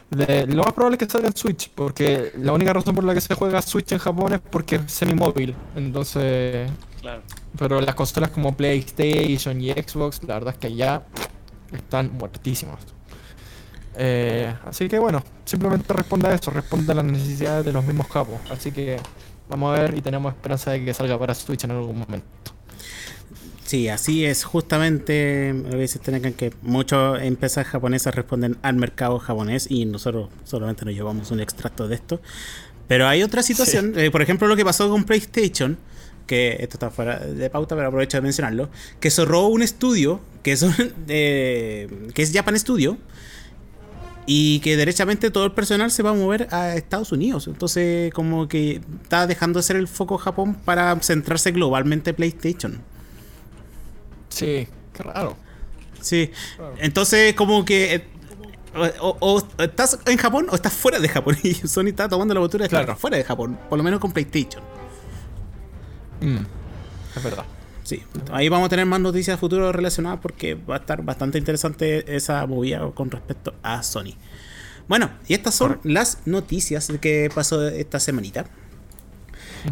de- lo más probable es que salga en Switch. Porque la única razón por la que se juega Switch en Japón es porque es semi-móvil. Entonces... Claro. Pero las consolas como PlayStation y Xbox, la verdad es que ya están muertísimas. Eh, así que bueno, simplemente responde a eso, responde a las necesidades de los mismos capos. Así que vamos a ver y tenemos esperanza de que salga para Switch en algún momento. Sí, así es. Justamente a veces tienen que muchas empresas japonesas responden al mercado japonés y nosotros solamente nos llevamos un extracto de esto. Pero hay otra situación, eh, por ejemplo, lo que pasó con PlayStation, que esto está fuera de pauta, pero aprovecho de mencionarlo, que cerró un estudio que es, eh, que es Japan Studio y que derechamente todo el personal se va a mover a Estados Unidos. Entonces, como que está dejando de ser el foco Japón para centrarse globalmente en PlayStation. Sí, qué raro. Sí. Entonces, como que. eh, O, o- o estás en Japón o estás fuera de Japón. Y Sony está tomando la postura de estar Claro. fuera de Japón. Por lo menos con PlayStation. Mm, es verdad. Sí. Ahí vamos a tener más noticias futuras relacionadas porque va a estar bastante interesante esa movida con respecto a Sony. Bueno, y estas son las noticias que pasó esta semanita.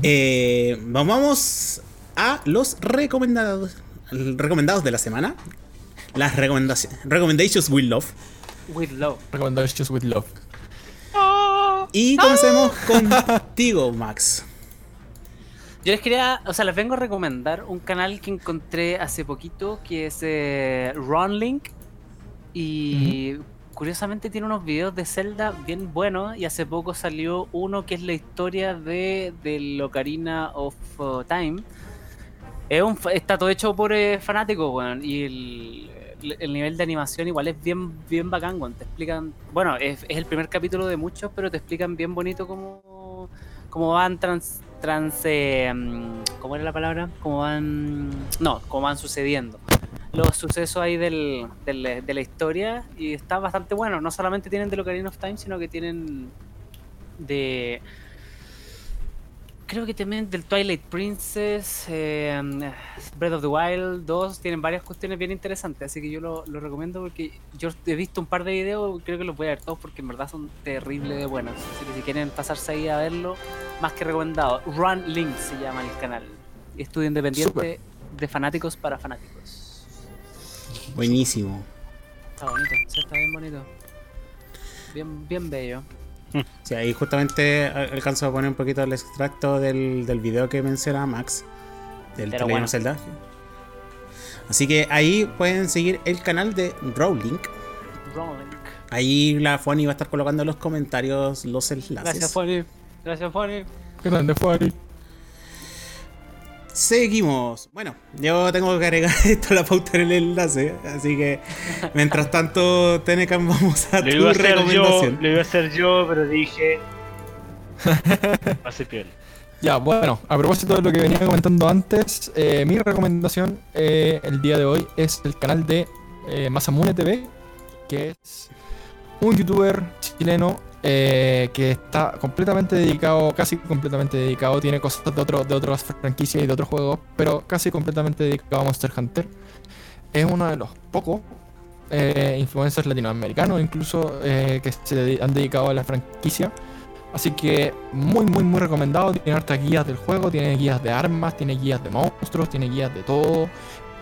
Eh, vamos a los recomendados recomendados de la semana. Las recomendaciones Recommendations with Love. With love. Recommendations with love. Y comencemos contigo, Max. Yo les quería, o sea, les vengo a recomendar un canal que encontré hace poquito que es eh, Runlink y curiosamente tiene unos videos de Zelda bien buenos y hace poco salió uno que es la historia de del Ocarina of uh, Time. Es un, está todo hecho por eh, fanáticos, weón, y el- el- el nivel de animación igual es bien, bien bacán, weón. Te explican, bueno, es, es el primer capítulo de muchos, pero te explican bien bonito cómo, cómo van trans, trans, eh, mm, ¿cómo era la palabra? Cómo van, no, cómo van sucediendo los sucesos ahí del, del- de la historia y está bastante bueno. No solamente tienen de Ocarina of Time, sino que tienen de creo que también del Twilight Princess, eh, Breath of the Wild 2, tienen varias cuestiones bien interesantes, así que yo lo, lo recomiendo porque yo he visto un par de videos, creo que los voy a ver todos porque en verdad son terribles de buenos, así que si quieren pasarse ahí a verlo, más que recomendado. Run Link se llama el canal, estudio independiente de fanáticos para fanáticos. Buenísimo. Está bonito, sí, está bien bonito. Bien, bien bello. Sí, ahí justamente al- alcanzo a poner un poquito el extracto del, del video que menciona Max, del Pero bueno. Zelda. Así que ahí pueden seguir el canal de Rowlink. Run Link. Ahí la Fanny va a estar colocando en los comentarios los enlaces. Gracias, Fanny. Gracias. Qué grande Ari. Seguimos. Bueno, yo tengo que agregar esto a la pauta en el enlace. Así que mientras tanto, Tenecan, vamos a Lo tu iba a hacer yo, recomendación. lo iba a hacer yo, pero dije. Hace piel. Ya, bueno, a propósito de lo que venía comentando antes, eh, mi recomendación eh, el día de hoy es el canal de eh, Masamune TV, que es un youtuber chileno eh, que está completamente dedicado, casi completamente dedicado, tiene cosas de, otro, de otras franquicias y de otros juegos, pero casi completamente dedicado a Monster Hunter. Es uno de los pocos eh, influencers latinoamericanos incluso eh, que se han dedicado a la franquicia. Así que muy, muy, muy recomendado. Tiene hartas guías del juego, tiene guías de armas, tiene guías de monstruos, tiene guías de todo.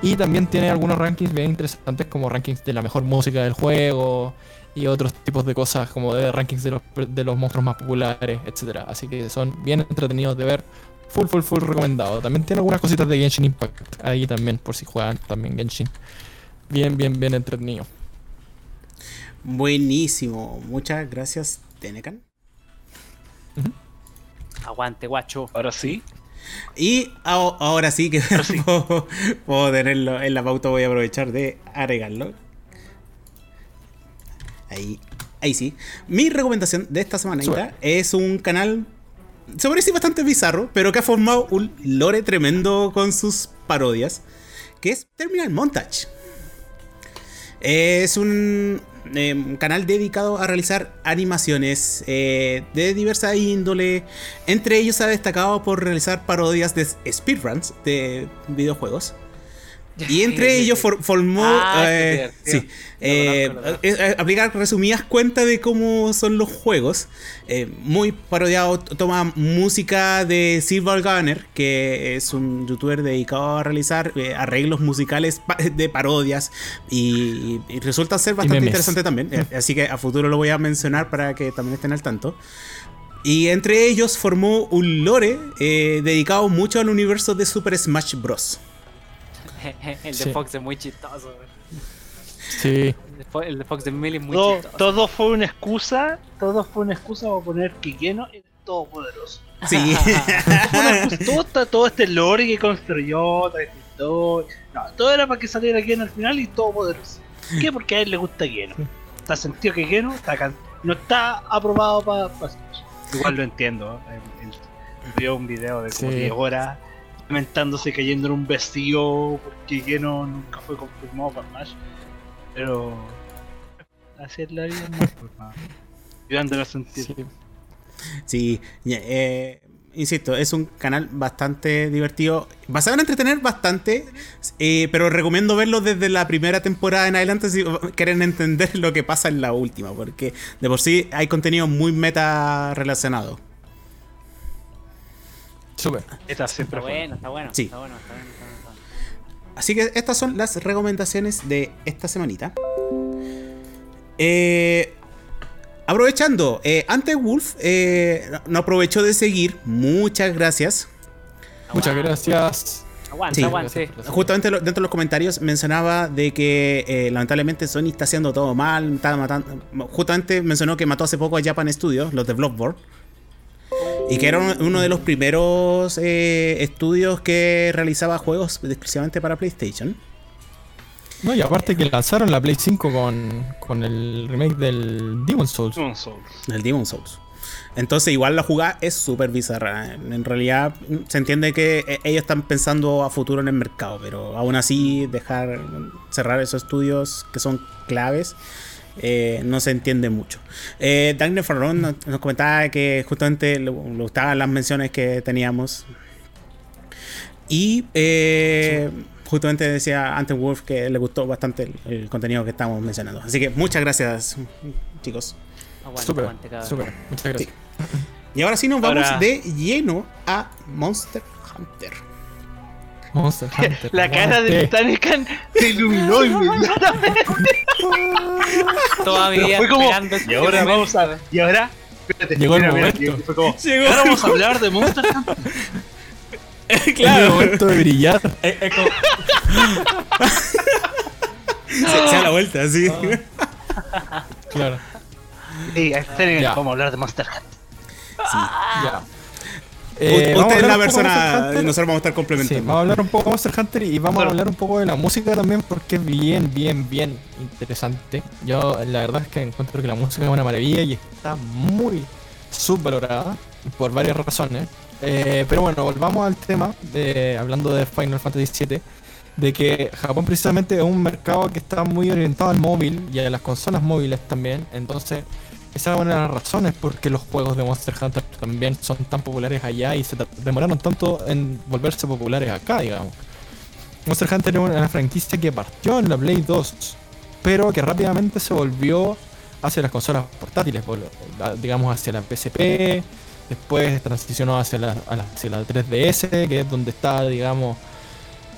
Y también tiene algunos rankings bien interesantes como rankings de la mejor música del juego y otros tipos de cosas como de rankings de los, de los monstruos más populares, etcétera. Así que son bien entretenidos de ver. Full, full, full recomendado. También tiene algunas cositas de Genshin Impact ahí también, por si juegan también Genshin. Bien, bien, bien entretenido. Buenísimo. Muchas gracias, Tenecan. Aguante, guacho. Ahora sí. Y ahora sí que puedo, puedo tenerlo en la pauta, voy a aprovechar de agregarlo. Ahí, ahí sí. Mi recomendación de esta semana Sube. es un canal, se parece bastante bizarro, pero que ha formado un lore tremendo con sus parodias, que es Terminal Montage. Es un eh, canal dedicado a realizar animaciones eh, de diversa índole. Entre ellos se ha destacado por realizar parodias de speedruns de videojuegos. Y entre ellos for- formó. Ah, eh, sí, Lo eh, eh, eh, aplicar resumidas cuentas de cómo son los juegos. Eh, muy parodiado. Toma música de Silver Gunner, que es un youtuber dedicado a realizar eh, arreglos musicales pa- de parodias. Y, y resulta ser bastante interesante también. eh, así que a futuro lo voy a mencionar para que también estén al tanto. Y entre ellos formó un lore eh, dedicado mucho al universo de Super Smash Bros. el de Sí. Fox es muy chistoso. güey. Sí. El de Fox de Millie es muy Todo, chistoso. todo fue una excusa. Todo fue una excusa para poner que Keno es todopoderoso. Sí. Todo, está- todo este lore que construyó, historia. No, todo era para que saliera Keno al final y todopoderoso. ¿Por qué? Porque a él le gusta Keno. Está sentido que Keno está can- no está aprobado para Igual lo entiendo. ¿eh? Él, él vio un video de como Sí. 10 horas lamentándose cayendo en un vestido porque Keno nunca fue confirmado para Smash. Pero así es la vida, ¿no? Nada. Ayudándolo a sentir. sí. Eh, insisto, es un canal bastante divertido. Basado en entretener bastante, eh, pero recomiendo verlo desde la primera temporada en adelante si quieren entender lo que pasa en la última, porque de por sí hay contenido muy meta relacionado. Súper. Esta siempre Está bueno, está bueno. Sí. Está bueno, está bueno, está bueno, está bueno. Así que estas son las recomendaciones de esta semanita. Eh, aprovechando, eh, antes Wolf eh, no aprovechó de seguir. Muchas gracias. Muchas gracias. Aguante, Sí. aguante. Justamente lo- dentro de los comentarios mencionaba de que eh, lamentablemente Sony está haciendo todo mal, está matando. Justamente mencionó que mató hace poco a Japan Studios, los de Bloodborne. Y que era uno, uno de los primeros eh, estudios que realizaba juegos exclusivamente para PlayStation. No, y aparte que lanzaron la Play 5 con, con el remake del Demon Souls. Demon Souls. El Demon Souls. Entonces, igual la jugada es súper bizarra. En realidad, se entiende que eh, ellos están pensando a futuro en el mercado, pero aún así, dejar cerrar esos estudios que son claves. Eh, no se entiende mucho. Eh, Daniel Farron nos, nos comentaba que justamente le, le gustaban las menciones que teníamos. Y eh, justamente decía Ante Wolf que le gustó bastante el, el contenido que estamos mencionando. Así que muchas gracias, chicos. Aguante, Súper, aguante, súper. Muchas gracias. Y ahora sí nos vamos Ahora- de lleno a Monster Hunter. Monster Hunter. La cara del Tanecan se iluminó inmediatamente. Toda mi vida Fue como, y ahora vamos a. Y ahora. Espérate, Llegó el mira, mira, momento. y fue como, Llegó ahora vamos a hablar de Monster Hunter. Es el claro, momento de brillar. se, se da la vuelta, así. Claro. Sí, a vamos a hablar de Monster Hunter. Ya. Eh, Usted es la persona nosotros vamos a estar Sí, complementando. vamos a hablar un poco de Monster Hunter y vamos Bueno. a hablar un poco de la música también porque es bien, bien, bien interesante. Yo la verdad es que encuentro que la música es una maravilla y está muy subvalorada por varias razones. Eh, pero bueno, volvamos al tema, de, hablando de Final Fantasy VII, de que Japón precisamente es un mercado que está muy orientado al móvil y a las consolas móviles también. Entonces, esa es una de las razones por qué los juegos de Monster Hunter también son tan populares allá y se demoraron tanto en volverse populares acá, digamos. Monster Hunter es una franquicia que partió en la Play 2, pero que rápidamente se volvió hacia las consolas portátiles, digamos hacia la PSP, después transicionó hacia la 3DS, que es donde está, digamos,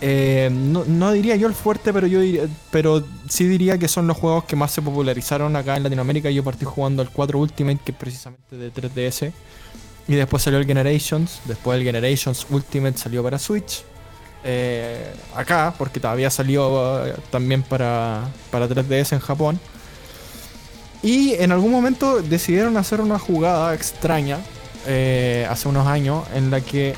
eh, no, diría yo el fuerte, pero yo diría- pero sí diría que son los juegos que más se popularizaron acá en Latinoamérica. Yo partí jugando el 4 Ultimate, que es precisamente de 3DS. Y después salió el Generations. Después el Generations Ultimate salió para Switch. Eh, acá, porque todavía salió eh, también para, para 3DS en Japón. Y en algún momento decidieron hacer una jugada extraña hace unos años en la que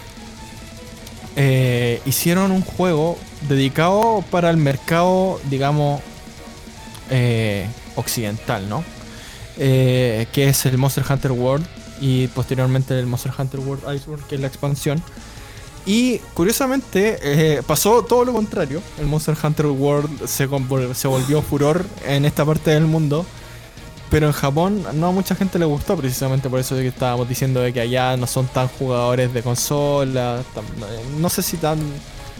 eh, hicieron un juego dedicado para el mercado, digamos, eh, occidental, ¿no? Eh, que es el Monster Hunter World y posteriormente el Monster Hunter World Iceborne, que es la expansión. Y curiosamente pasó todo lo contrario. El Monster Hunter World se, se volvió furor en esta parte del mundo. Pero en Japón no a mucha gente le gustó precisamente por eso de que estábamos diciendo de que allá no son tan jugadores de consola, no sé si tan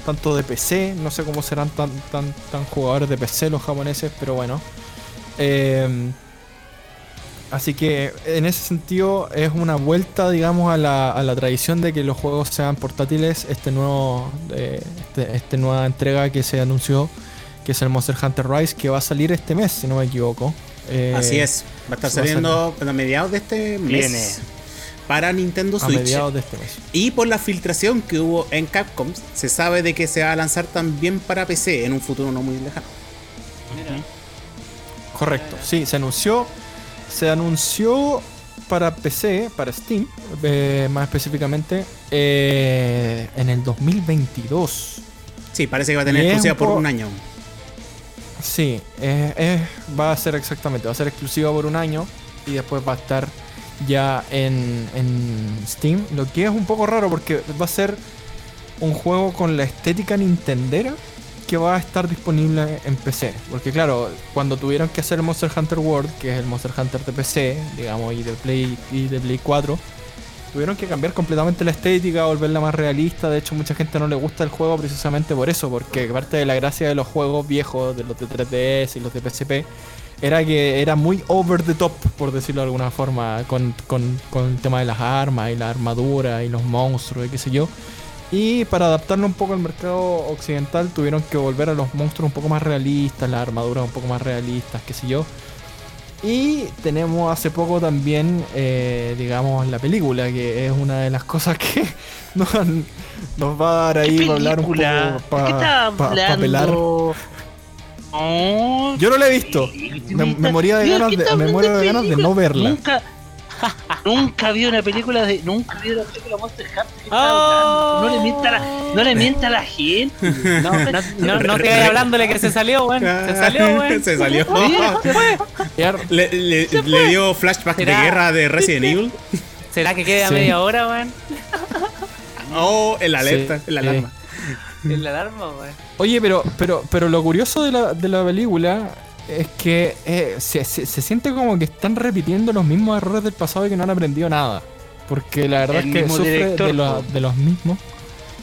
tanto de PC, no sé cómo serán tan tan tan jugadores de PC los japoneses, pero bueno. Eh, así que en ese sentido es una vuelta, digamos, a la, a la tradición de que los juegos sean portátiles. Este nuevo, eh, este, este nueva entrega que se anunció, que es el Monster Hunter Rise, que va a salir este mes, si no me equivoco. Eh, Así es. Va a estar a saliendo a mediados de este mes. Viene. Para Nintendo A Switch. mediados de este mes. Y por la filtración que hubo en Capcom, se sabe de que se va a lanzar también para PC en un futuro no muy lejano. Mira, Correcto, sí, se anunció. Se anunció para PC, para Steam, eh, más específicamente, eh, en el 2022. Sí, parece que va a tener exclusiva por po- un año. Sí, eh, va a ser exactamente, va a ser exclusiva por un año y después va a estar ya en, en Steam. Lo que es un poco raro porque va a ser un juego con la estética nintendera que va a estar disponible en PC. Porque claro, cuando tuvieron que hacer Monster Hunter World, que es el Monster Hunter de PC, digamos, y de Play y de Play 4, tuvieron que cambiar completamente la estética, volverla más realista. De hecho, mucha gente no le gusta el juego precisamente por eso, porque parte de la gracia de los juegos viejos, de los de 3DS y los de PSP, era que era muy over the top, por decirlo de alguna forma, con, con- con el tema de las armas y la armadura y los monstruos y qué sé yo. Y para adaptarlo un poco al mercado occidental tuvieron que volver a los monstruos un poco más realistas, las armaduras un poco más realistas, qué sé yo. Y tenemos hace poco también, eh, digamos, la película, que es una de las cosas que nos, nos va a dar ahí ¿Qué para hablar un poco, ¿De qué está para pelar. hablando? No, Yo no la he visto. ¿qué Me, me moría de ¿De ganas de, me muero de ganas de no verla. Nunca, nunca vi una película de. Nunca vi una película de Monster Hunter. ¿Qué está Oh. hablando? No le mienta a la, no le mienta a la gente. No, no, no, no te vayas hablándole que se salió, weón. Se salió, weón. Se salió. Se fue. Le, le- le dio flashback de ¿Será? guerra de Resident Evil. ¿Será que queda Sí. media hora, weón? Oh, el alerta, Sí, el alarma. En la alarma, weón. Oye, pero, pero, pero lo curioso de la, de la película es que eh, se, se- se siente como que están repitiendo los mismos errores del pasado y que no han aprendido nada. Porque la verdad El es que sufre director, de, lo- de los mismos.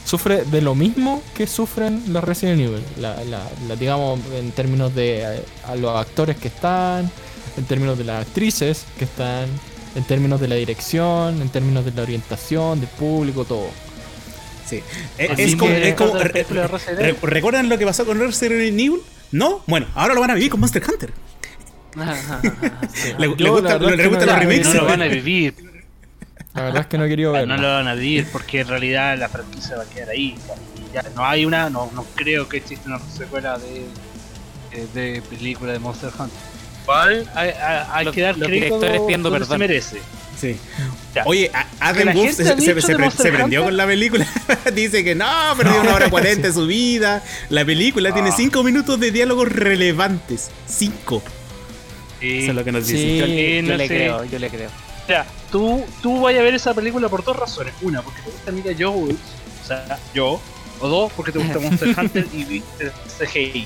Sufre de lo mismo que sufren los Resident Evil. La, la- la- digamos, en términos de eh, a los actores que están, en términos de las actrices que están, en términos de la dirección, en términos de la orientación, del público, todo. Sí. Es, como. Es como re- re- re- Evil. ¿Recuerdan lo que pasó con Resident Evil? ¿No? Bueno, ahora lo van a vivir con Monster Hunter. Le, le gusta- la verdad le es que gustan no los la- remakes. No lo van a vivir. La verdad es que no he querido verlo. No lo van a vivir porque en realidad la franquicia va a quedar ahí. Ya no hay una, no, no creo que exista una secuela de, eh, de película de Monster Hunter. Igual hay, hay- hay Los- que dar los directores pidiendo se merece. Sí. Ya. Oye, Adam Wolf se, prendió con la película. Dice que no, perdió una hora cuarenta de su vida. La película tiene Ah. cinco minutos de diálogos relevantes. Cinco. Sí. Eso es lo que nos dice. Yo, Sí, yo no le sé. creo, yo le creo. Ya, tú, tú vayas a ver esa película por dos razones. Una, porque te gusta Mila Jovovich, o sea, yo. O dos, porque te gusta Monster Hunter y CGI.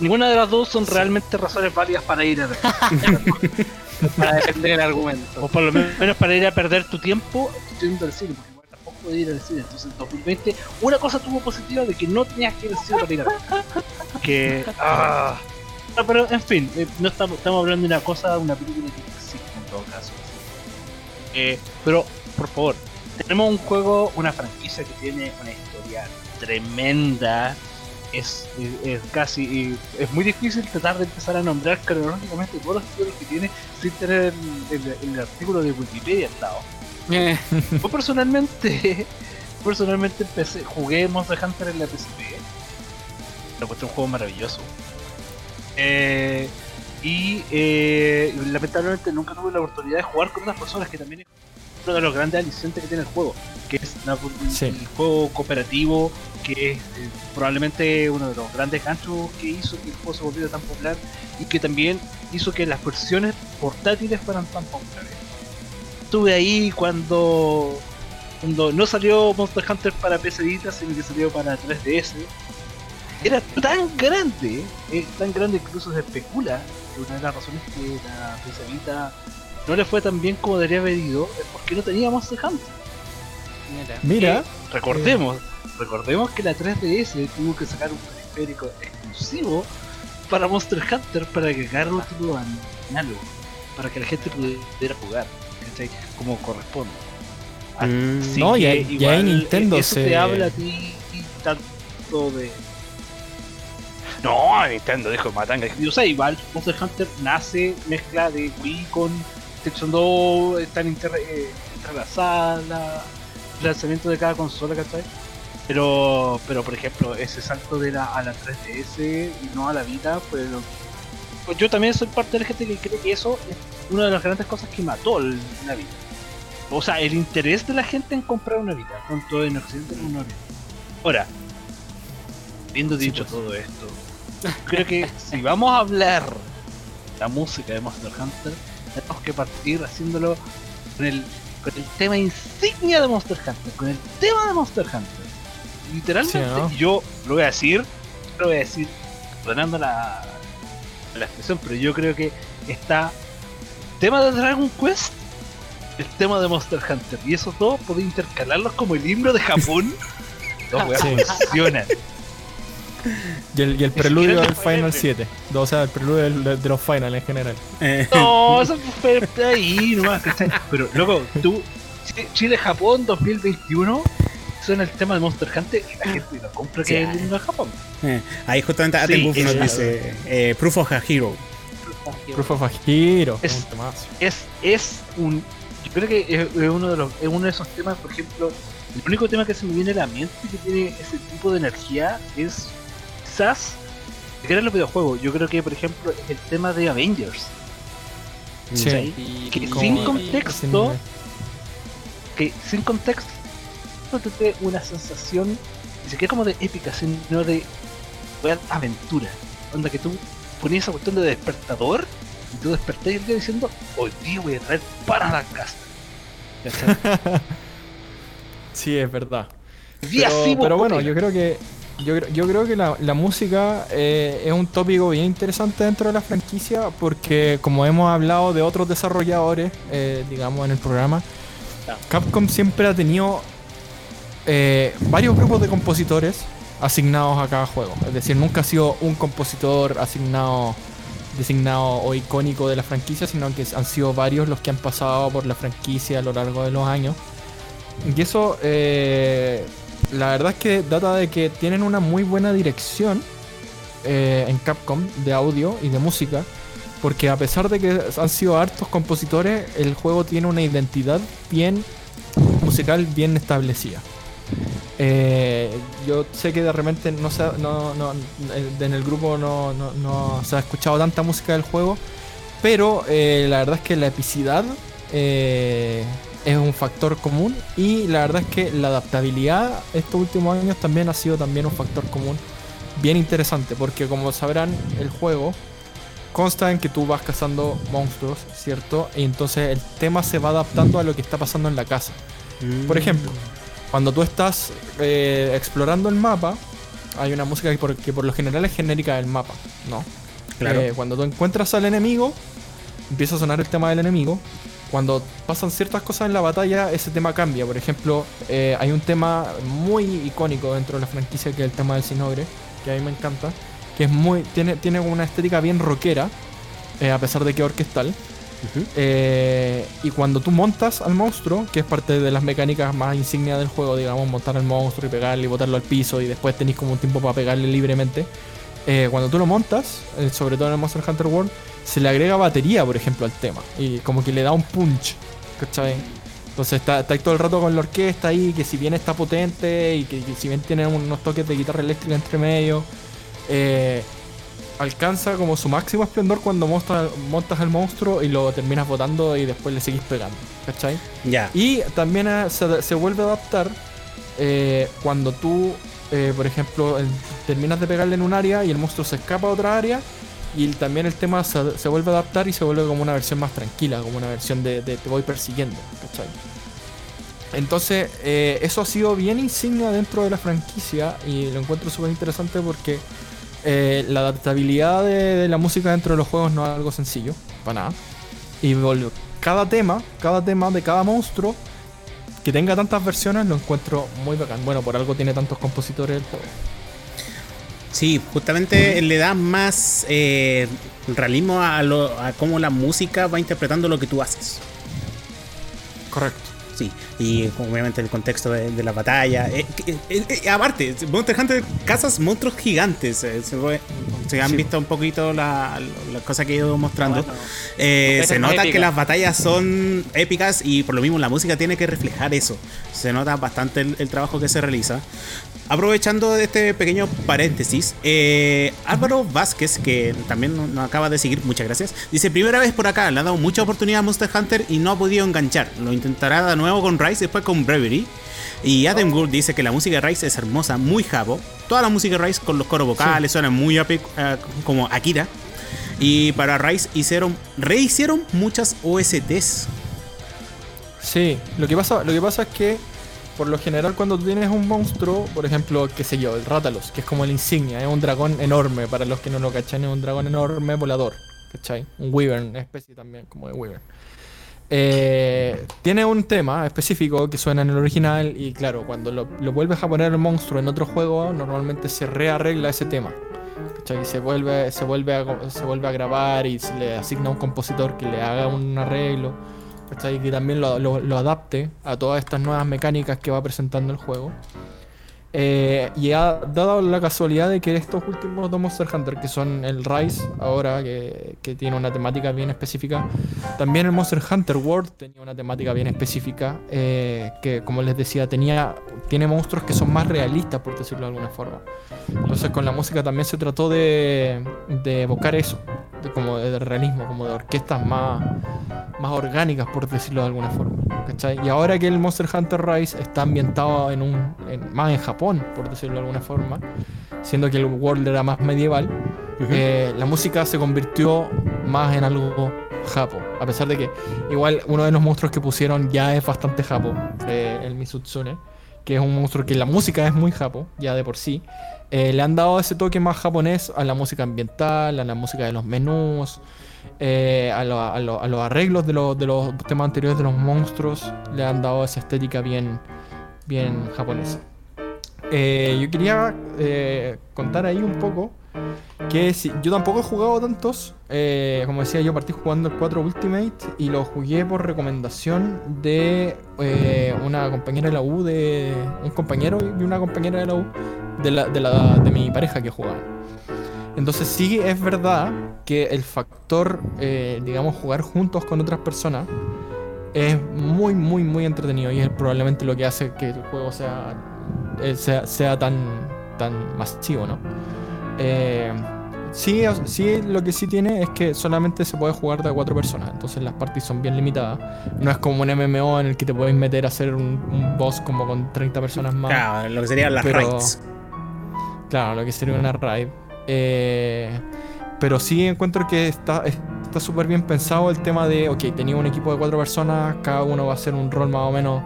Ninguna de las dos son realmente razones válidas para ir a ver. Para defender el argumento. O por lo menos para ir a perder tu tiempo yendo al cine, porque tampoco puede ir al cine. Entonces en 2020 una cosa tuvo positiva de que no tenías que ir al cine para ir a ver. Que... Ah. No, pero en fin, eh, no estamos, estamos hablando de una cosa, una película que existe en todo caso. Eh, pero, por favor, tenemos un juego, una franquicia que tiene una historia tremenda. Es, es, es casi es muy difícil tratar de empezar a nombrar cronológicamente todos los títulos que tiene sin tener el, el- el artículo de Wikipedia al lado. Eh, Yo personalmente, personalmente empecé, jugué Monster Hunter en la PSP. Lo encontré un juego maravilloso. Eh, y eh, lamentablemente nunca tuve la oportunidad de jugar con unas personas que también uno de los grandes alicientes que tiene el juego, que es Sí. el juego cooperativo, que es eh, probablemente uno de los grandes ganchos que hizo que el juego se volviera tan popular y que también hizo que las versiones portátiles fueran tan populares. Estuve ahí cuando, cuando no salió Monster Hunter para PC Vita, sino que salió para 3DS. Era tan grande, eh, tan grande incluso se especula que una de las razones que la PC Vita no le fue tan bien como debería haber ido es porque no tenía Monster Hunter. mira. Mira, Recordemos, recordemos que la 3DS tuvo que sacar un periférico exclusivo para Monster Hunter para agregar un título análogo, para que la gente pudiera jugar, ¿cachai? Como corresponde. Mm. Así No, y que ahí- y ahí igual, Nintendo eso se- te habla a ti tanto de. No, Nintendo dijo matanga. O sea, igual Monster Hunter nace mezcla de Wii con Section 2, están inter- eh, entrelazadas la- el lanzamiento de cada consola, ¿cachai? Pero, pero por ejemplo, ese salto de la, a la 3DS y no a la Vita, pues, pues yo también soy parte de la gente que cree que eso es una de las grandes cosas que mató el- la Vita. O sea, el interés de la gente en comprar una Vita, tanto en Occidente como en Oriente. Ahora, habiendo dicho todo esto, creo que si vamos a hablar de la música de Monster Hunter, tenemos que partir haciéndolo con el, con el tema insignia de Monster Hunter, con el tema de Monster Hunter. Literalmente, Sí, ¿no? yo lo voy a decir, lo voy a decir, perdonando la, la expresión, pero yo creo que está el tema de Dragon Quest, el tema de Monster Hunter, y esos dos podéis intercalarlos como el himno de Japón. Los weas Sí. funcionan. Y el, y el preludio del Final ver. 7. O sea, el preludio del- de los Final en general. Eh, No, eso fue ahí nomás, ¿cachai? Pero, loco, tú, Ch- Chile-Japón 2021 suena el tema de Monster Hunter y la gente lo compra que Sí. es el himno de Japón. eh, ahí justamente Sí, Atem Wolf nos es- dice eh, Proof of a Hero. Proof of a Hero. Es-. Es, es un. Yo creo que es, es uno de los, es uno de esos temas, por ejemplo, el único tema que se me viene a la mente que tiene ese tipo de energía es quizás que era los videojuegos. Yo creo que, por ejemplo, es el tema de Avengers. Y- Que y- sin y- contexto, que sin contexto te dé una sensación ni siquiera como de épica, sino de real aventura. Onda que tú ponías esa cuestión de despertador y tú desperté el día diciendo, hoy día voy a traer para la casa. Sí, es verdad. Pero, bueno, yo creo que yo, creo- yo creo que la, la música eh, es un tópico bien interesante dentro de la franquicia porque como hemos hablado de otros desarrolladores, eh, digamos, en el programa. Capcom siempre ha tenido eh, varios grupos de compositores asignados a cada juego. Es decir, nunca ha sido un compositor asignado designado o icónico de la franquicia, sino que han sido varios los que han pasado por la franquicia a lo largo de los años. Y eso, eh, la verdad es que data de que tienen una muy buena dirección eh, en Capcom de audio y de música. Porque a pesar de que han sido hartos compositores, el juego tiene una identidad bien musical, bien establecida. Eh, yo sé que de repente no se, no, no- en el grupo no, no- se ha escuchado tanta música del juego, pero eh, la verdad es que la epicidad es un factor común y la verdad es que la adaptabilidad estos últimos años también ha sido también un factor común bien interesante porque como sabrán el juego consta en que tú vas cazando monstruos, ¿cierto? Y entonces el tema se va adaptando a lo que está pasando en la casa. Por ejemplo, cuando tú estás eh, explorando el mapa, hay una música que por, que por lo general es genérica del mapa, ¿no? Claro. Eh, cuando tú encuentras al enemigo, empieza a sonar el tema del enemigo. Cuando pasan ciertas cosas en la batalla, ese tema cambia. Por ejemplo, eh, hay un tema muy icónico dentro de la franquicia que es el tema del Sinogre, que a mí me encanta, que es muy tiene, tiene una estética bien rockera, eh, a pesar de que es orquestal. Eh, y cuando tú montas al monstruo, que es parte de las mecánicas más insignias del juego, digamos, montar al monstruo y pegarle y botarlo al piso y después tenéis como un tiempo para pegarle libremente. cuando tú lo montas, sobre todo en el Monster Hunter World, se le agrega batería, por ejemplo, al tema. Y como que le da un punch, ¿cachai? Entonces está, está ahí todo el rato con la orquesta ahí, que si bien está potente y que, que si bien tiene unos toques de guitarra eléctrica entre medio, eh, alcanza como su máximo esplendor cuando montas, montas al monstruo y lo terminas botando y después le seguís pegando, ¿cachai? Ya. Y también eh, se, se vuelve a adaptar eh, cuando tú, eh, por ejemplo, el- terminas de pegarle en un área y el monstruo se escapa a otra área. Y también el tema se, vuelve a adaptar y se vuelve como una versión más tranquila, como una versión de, te voy persiguiendo, ¿cachai? Entonces, eh, eso ha sido bien insignia dentro de la franquicia y lo encuentro súper interesante porque eh, la adaptabilidad de, de la música dentro de los juegos no es algo sencillo, para nada. Y cada tema, cada tema de cada monstruo que tenga tantas versiones lo encuentro muy bacán. Bueno, por algo tiene tantos compositores el juego. Sí, justamente le da más eh, realismo a, lo, a cómo la música va interpretando lo que tú haces. Correcto. Sí, y obviamente el contexto de, de la batalla. Eh, eh, eh, eh, aparte, Monster Hunter cazas monstruos gigantes. eh, se, han Sí. visto un poquito las la cosas que he ido mostrando. Bueno, Eh, se nota que las batallas son épicas y por lo mismo la música tiene que reflejar eso. Se nota bastante el, el trabajo que se realiza. Aprovechando de este pequeño paréntesis, eh, Álvaro Vázquez, que también nos nos acaba de seguir, muchas gracias, dice, primera vez por acá, le ha dado mucha oportunidad a Monster Hunter y no ha podido enganchar. Lo intentará de nuevo con Rise, después con Bravery. Y Adam Gould dice que la música de Rise es hermosa, muy jabo. Toda la música de Rise con los coros vocales suena muy eh, como Akira. Y para Rise hicieron, rehicieron muchas OSTs. Sí, lo que pasa, lo que pasa es que por lo general cuando tienes un monstruo, por ejemplo, qué sé yo, el Rátalos, que es como el insignia, es un dragón enorme, para los que no lo cachan, es un dragón enorme volador, ¿cachai? Un Wyvern, especie también como de Wyvern. Eh, tiene un tema específico que suena en el original y claro, cuando lo, lo vuelves a poner el monstruo en otro juego, normalmente se rearregla ese tema. ¿cachai? Y se vuelve, se, vuelve a, se vuelve a grabar y se le asigna a un compositor que le haga un arreglo. ¿Cachai? Que también lo, lo- lo adapte a todas estas nuevas mecánicas que va presentando el juego. Eh, y ha dado la casualidad de que estos últimos dos Monster Hunter, que son el Rise ahora, que, que tiene una temática bien específica, también el Monster Hunter World tenía una temática bien específica, eh, que como les decía, tenía, tiene monstruos que son más realistas, por decirlo de alguna forma. Entonces con la música también se trató de, de evocar eso, de, como de realismo, como de orquestas más, más orgánicas, por decirlo de alguna forma. ¿cachai? Y ahora que el Monster Hunter Rise está ambientado en un, en- más en Japón, por decirlo de alguna forma, siendo que el World era más medieval, eh, la música se convirtió más en algo japo. A pesar de que igual uno de los monstruos que pusieron ya es bastante japo, eh, el Misutsune, que es un monstruo que la música es muy japo, ya de por sí. Eh, le han dado ese toque más japonés a la música ambiental, a la música de los menús, eh, a, lo- a lo- a los arreglos de, los- de los temas anteriores de los monstruos. Le han dado esa estética bien, bien japonesa. Eh, yo quería eh, contar ahí un poco que si, yo tampoco he jugado tantos. eh, como decía, yo partí jugando el 4 Ultimate y lo jugué por recomendación de una compañera de la U, de un compañero y una compañera de la U, de, la, de, mi pareja que jugaban. Entonces sí es verdad que el factor, digamos, jugar juntos con otras personas es muy, muy, muy entretenido y es probablemente lo que hace que el juego sea, eh, sea, sea tan, tan masivo, ¿no? Eh, sí, sí, lo que sí tiene es que solamente se puede jugar de a cuatro personas, entonces las parties son bien limitadas. No es como un MMO en el que te puedes meter a hacer un, un boss como con 30 personas más. Claro, lo que serían las Pero- raids. Claro, lo que sería una raid. Eh, pero sí encuentro que está está súper bien pensado el tema de, ok, tenía un equipo de cuatro personas, cada uno va a hacer un rol más o menos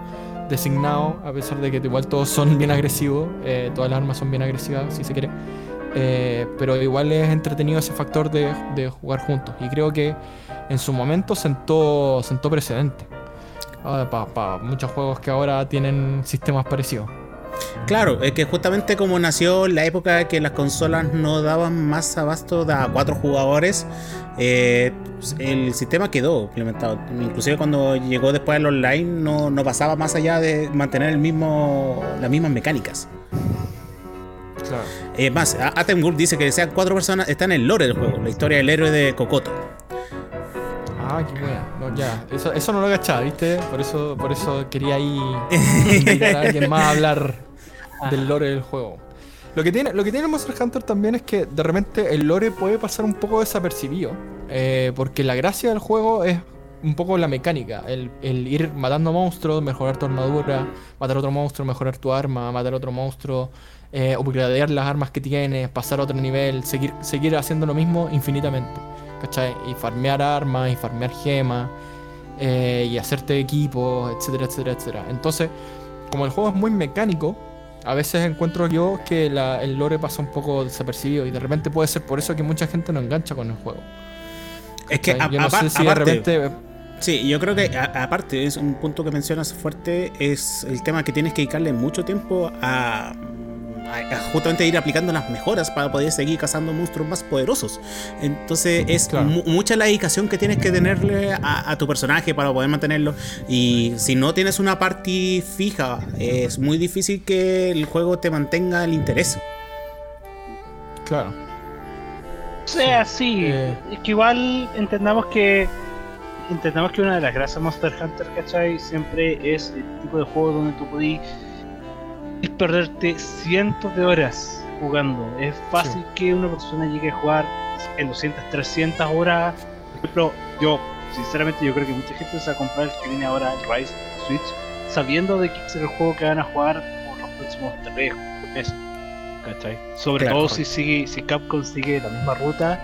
designado, a pesar de que igual todos son bien agresivos, eh, todas las armas son bien agresivas, si se quiere. Eh, pero igual es entretenido ese factor de, de jugar juntos. Y creo que en su momento sentó, sentó precedente. Para muchos juegos que ahora tienen sistemas parecidos. Claro, es que justamente como nació la época que las consolas no daban más abasto de a cuatro jugadores, eh, el sistema quedó implementado. Inclusive cuando llegó después el online no, no pasaba más allá de mantener el mismo, las mismas mecánicas. Claro. Es más, A- Atem dice que sean cuatro personas, está en el lore del juego, la historia del héroe de Kokoto. Ah, qué buena. No, ya, eso, eso no lo cachaba, ¿viste? Por eso, por eso quería ahí invitar a alguien más a hablar del lore del juego. Lo que tiene, lo que tiene Monster Hunter también es que de repente el lore puede pasar un poco desapercibido. eh, porque la gracia del juego es un poco la mecánica. El, el ir matando monstruos, mejorar tu armadura, matar otro monstruo, mejorar tu arma, matar otro monstruo, eh, upgradear las armas que tienes, pasar a otro nivel, seguir, seguir haciendo lo mismo infinitamente. ¿Cachai? Y farmear armas, y farmear gemas, eh, y hacerte equipos, etcétera, etcétera, etcétera. Entonces, como el juego es muy mecánico, a veces encuentro yo que la- el lore pasa un poco desapercibido y de repente puede ser por eso que mucha gente no engancha con el juego. Es que ¿Cachai? a- yo no sé si de aparte, repente... Sí, yo creo que a- aparte es un punto que mencionas fuerte, es el tema que tienes que dedicarle mucho tiempo a, a- a justamente ir aplicando las mejoras para poder seguir cazando monstruos más poderosos. Entonces es Claro. mu- mucha la dedicación que tienes que tenerle a, a tu personaje para poder mantenerlo. Y si no tienes una party fija, es muy difícil que el juego te mantenga el interés. Claro. O sea, sí. Eh. Es que igual entendamos que. Entendamos que una de las gracias de Monster Hunter, ¿cachai? Siempre es el tipo de juego donde tú podís es perderte cientos de horas jugando. Es fácil que una persona llegue a jugar en 200, 300 horas. Por ejemplo, yo, sinceramente, yo creo que mucha gente se va a comprar el que viene ahora, el Rise Switch, sabiendo de que es el juego que van a jugar por los próximos 3 meses. ¿Cachai? Sobre Claro. todo si, sigue, si Capcom sigue la misma ruta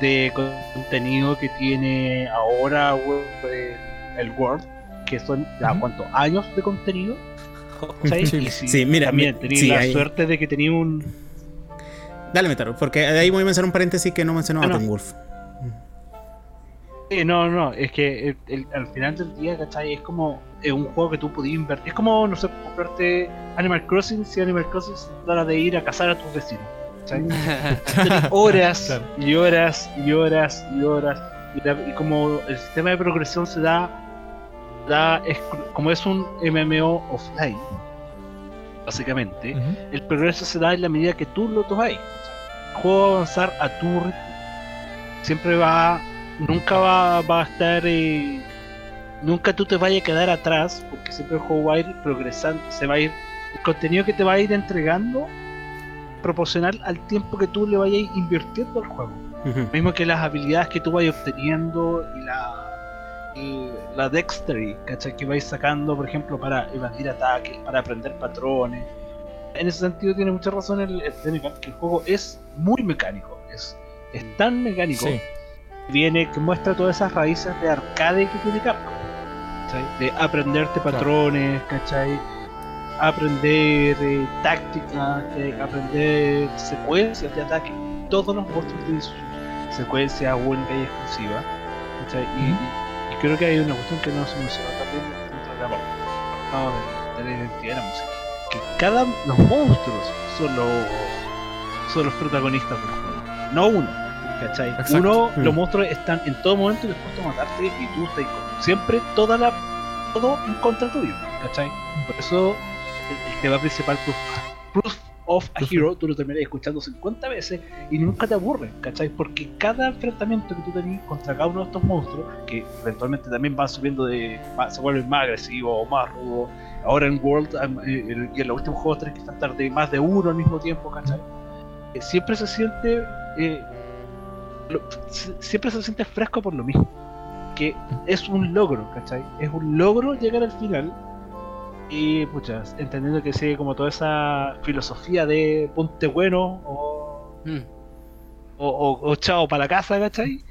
de contenido que tiene ahora eh, el World, que son ya cuántos años de contenido. Sí. Sí, mira, también mi- tenía sí, la suerte de que tenía un Dale, Metaro, porque de ahí voy a mencionar un paréntesis que no mencionó Ah, no. Atom Wolf. Eh, no, no, es que el- el- al final del día, ¿cachai? Es como es un juego que tú podías invertir. Es como, no sé, comprarte Animal Crossing si Animal Crossing se trata de ir a cazar a tus vecinos. ¿cachai? Horas Claro. y horas y horas y horas. Y, la- y como el sistema de progresión se da, da como es un MMO offline, básicamente, el progreso se da en la medida que tú lo tomáis. El juego va a avanzar a tu ritmo. Siempre va, nunca va, va a estar, eh, nunca tú te vayas a quedar atrás, porque siempre el juego va a ir progresando, se va a ir, el contenido que te va a ir entregando proporcional al tiempo que tú le vayas invirtiendo al juego. Mismo que las habilidades que tú vayas obteniendo y, la, la dexterity, ¿cachai? Que vais sacando, por ejemplo, para evadir ataques, para aprender patrones. En ese sentido tiene mucha razón el, el Technical, que el juego es muy mecánico. Es, es tan mecánico Sí. viene que muestra todas esas raíces de arcade que tiene Capcom. ¿cachai? De aprenderte patrones, ¿cachai? Aprender eh, táctica, eh, aprender secuencias de ataque. Todos los monstruos tienen su secuencia única y exclusiva. ¿cachai? Y, creo que hay una cuestión que no se menciona también dentro del apartado de, de la identidad de la música. Que cada los monstruos son los, son los protagonistas del juego, no uno. ¿Cachai? Exacto. Uno, Mm. los monstruos están en todo momento dispuestos a matarte y tú estás con siempre toda la todo en contra tuyo, ¿cachai? Por eso el, el tema principal Proof of a Hero tú lo terminas escuchando 50 veces y nunca te aburre, ¿cachai? Porque cada enfrentamiento que tú tenés contra cada uno de estos monstruos, que eventualmente también van subiendo de. va- se vuelven más agresivos o más rudos. Ahora en World eh, y en los últimos juegos tenés que estar de más de uno al mismo tiempo, ¿cachai? Eh, siempre se siente. eh, lo- siempre se siente fresco por lo mismo. Que es un logro, ¿cachai? Es un logro llegar al final. Y puchas, entendiendo que sigue como toda esa filosofía de ponte bueno o, Mm. o, o- o chao para la casa, ¿cachai?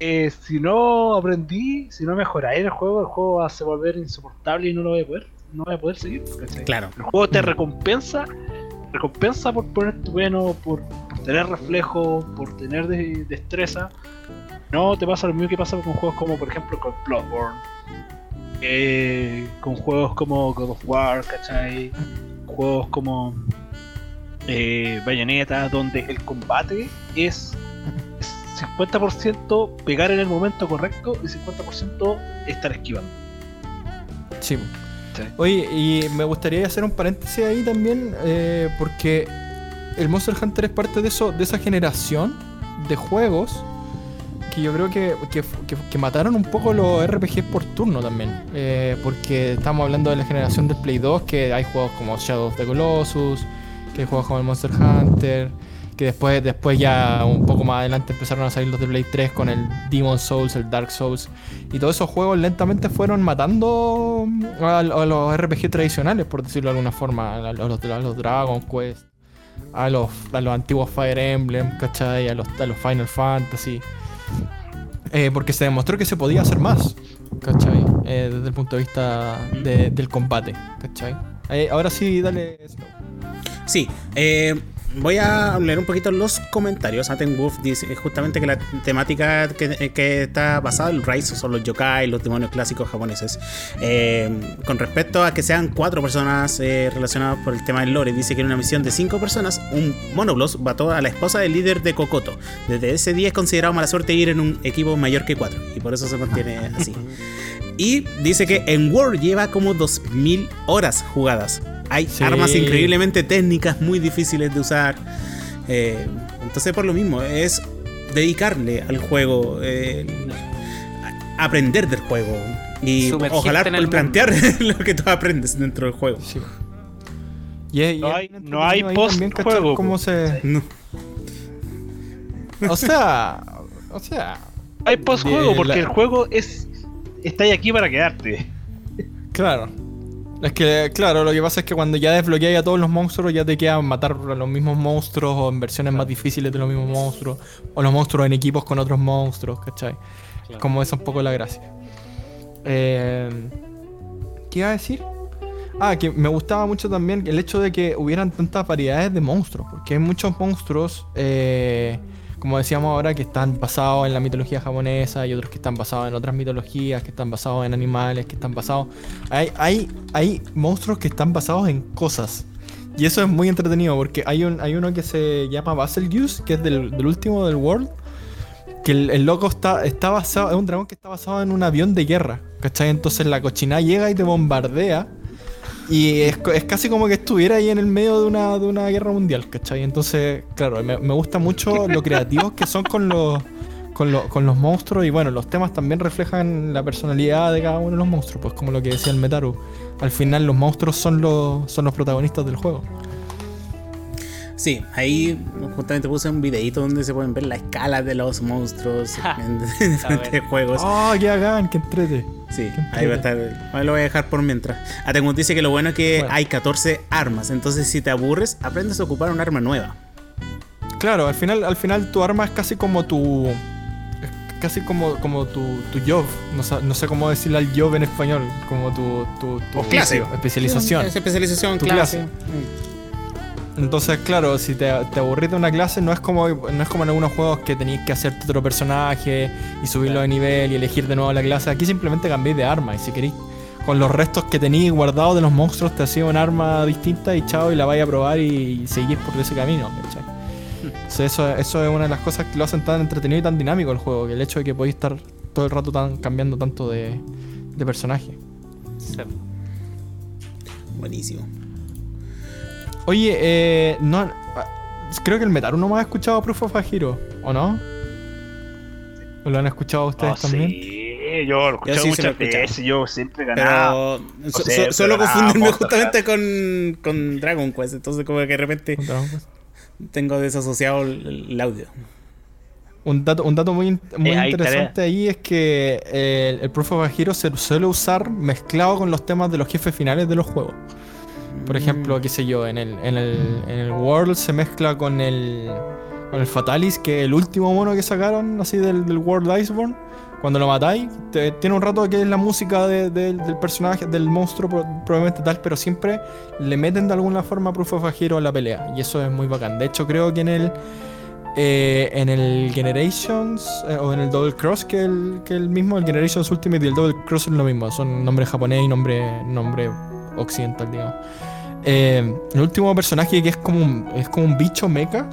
Eh, si no aprendí, si no mejoráis el juego, el juego va a se volver insoportable y no lo voy a poder, no voy a poder seguir, ¿cachai? Claro. El juego te recompensa, recompensa por ponerte bueno, por, por tener reflejo, por tener de- destreza. No te pasa lo mismo que pasa con juegos como por ejemplo con Bloodborne, eh, con juegos como God of War, ¿cachai? Juegos como eh, Bayonetta, donde el combate es, es 50% pegar en el momento correcto y 50% estar esquivando. Sí. Sí. Oye, y me gustaría hacer un paréntesis ahí también, eh, porque el Monster Hunter es parte de eso, de esa generación de juegos que yo creo que, que, mataron un poco los RPGs por turno también. Eh, porque estamos hablando de la generación del Play 2, que hay juegos como Shadow of the Colossus, que hay juegos como el Monster Hunter, que después, después ya un poco más adelante empezaron a salir los de Play 3 con el Demon Souls, el Dark Souls. Y todos esos juegos lentamente fueron matando a, los RPG tradicionales, por decirlo de alguna forma. A los, a los Dragon Quest, a los, a los antiguos Fire Emblem, ¿cachai? A los, a los Final Fantasy. Eh, porque se demostró que se podía hacer más, ¿cachai? Eh, desde el punto de vista de- del combate, ¿cachai? Eh, ahora sí, dale. Snow. Sí, eh, voy a leer un poquito los comentarios. Aten Wolf dice justamente que la temática que, que está basada en Rise son los yokai, los demonios clásicos japoneses. Eh, con respecto a que sean cuatro personas eh, relacionadas por el tema del lore, dice que en una misión de cinco personas, un monobloss mató a la esposa del líder de Kokoto. Desde ese día es considerado mala suerte ir en un equipo mayor que cuatro, y por eso se mantiene así. Y dice que en War lleva como 2000 horas jugadas. Hay Sí. armas increíblemente técnicas, muy difíciles de usar. Eh, entonces, por lo mismo, es dedicarle al juego, eh, aprender del juego. Y Sumergirte ojalá el plantear lo que tú aprendes dentro del juego. Sí. No hay- no hay post-juego, cómo po. se. No. O sea. O sea. Hay post-juego porque la- el juego es está ahí aquí para quedarte. Claro. Es que, claro, lo que pasa es que cuando ya desbloqueas a todos los monstruos, ya te queda matar a los mismos monstruos o en versiones más difíciles de los mismos monstruos. O los monstruos en equipos con otros monstruos, ¿cachai? Como esa es un poco la gracia. Eh, ¿Qué iba a decir? Ah, que me gustaba mucho también el hecho de que hubieran tantas variedades de monstruos. Porque hay muchos monstruos, eh, como decíamos ahora, que están basados en la mitología japonesa y otros que están basados en otras mitologías, que están basados en animales, que están basados... Hay, hay, hay monstruos que están basados en cosas. Y eso es muy entretenido porque hay, un, hay uno que se llama Baselgeuse, que es del, del último del World. Que el, el loco está, está basado, es un dragón que está basado en un avión de guerra. ¿Cachai? Entonces la cochina llega y te bombardea. Y es, es casi como que estuviera ahí en el medio de una, de una guerra mundial, ¿cachai? Entonces, claro, me, me gusta mucho lo creativos que son con los, con, lo- con los monstruos. Y bueno, los temas también reflejan la personalidad de cada uno de los monstruos, pues como lo que decía el Metaru. Al final los monstruos son los, son los protagonistas del juego. Sí, ahí justamente puse un videito donde se pueden ver la escala de los monstruos en diferentes juegos. Oh, que hagan, que entrete. Sí, qué ahí va a estar. Ahí lo voy a dejar por mientras. Atengus dice que lo bueno es que Bueno. hay 14 armas. Entonces, si te aburres, aprendes a ocupar un arma nueva. Claro, al final, al final tu arma es casi como tu. es casi como, como tu, tu job. No, sa- no sé cómo decirle al job en español. Como tu, tu, tu O clase. oficio, especialización. Es especialización, Tu clase. clase. Entonces, claro, si te, te aburrís de una clase, no es como no es como en algunos juegos que tenéis que hacerte otro personaje y subirlo de nivel y elegir de nuevo la clase. Aquí simplemente cambiáis de arma y si queréis, con los restos que tenéis guardados de los monstruos, te hacía un arma distinta y chao, y la vais a probar y, seguís por ese camino. ¿cachai? Entonces, eso, eso es una de las cosas que lo hacen tan entretenido y tan dinámico el juego, que el hecho de que podéis estar todo el rato tan, cambiando tanto de, de personaje. Sí. Buenísimo. Oye, eh, no, ah, creo que el Metaru no me ha escuchado Proof of a Hero, ¿o no? ¿O lo han escuchado ustedes Oh, también? sí, yo lo he muchas escuchado. veces, yo siempre ganaba. Pero so- solo confundirme justamente con, con Dragon Quest. Entonces, como que de repente tengo desasociado el, el audio. Un dato, un dato muy, muy Eh, hay interesante ahí es que eh, el, el Proof of a Hero se suele usar mezclado con los temas de los jefes finales de los juegos. Por ejemplo, qué sé yo, en el, en el, en el World se mezcla con el, con el Fatalis, que es el último mono que sacaron así del, del World Iceborne. Cuando lo matáis, te- tiene un rato que es la música de- de- del personaje, del monstruo, pro- probablemente tal, pero siempre le meten de alguna forma Proof of a Hero a la pelea. Y eso es muy bacán. De hecho, creo que en el, eh, en el Generations eh, o en el Double Cross, que el, que el mismo, el Generations Ultimate y el Double Cross es lo mismo. Son nombre japonés y nombre, nombre occidental, digamos. Eh, el último personaje que es como un, es como un bicho mecha.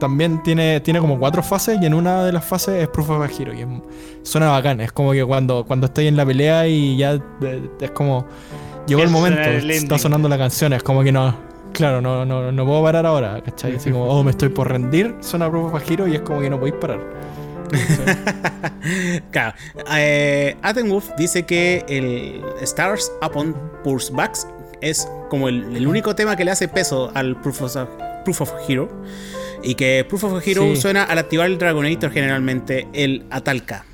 También tiene, tiene como cuatro fases y en una de las fases es Proof of a Hero. Y es- suena bacán. Es como que cuando, cuando estoy en la pelea y ya eh, es como. Llegó el momento, el está sonando la canción. Es como que no. Claro, no, no, no puedo parar ahora, ¿cachai? Así como, oh, me estoy por rendir, suena Proof of a Hero y es como que no podéis parar. Claro. Eh, Atenwolf dice que el Stars Upon Pulse Backs es como el, el único tema que le hace peso al Proof of, Proof of Hero. Y que Proof of Hero Sí. suena al activar el Dragonator generalmente el Atalca.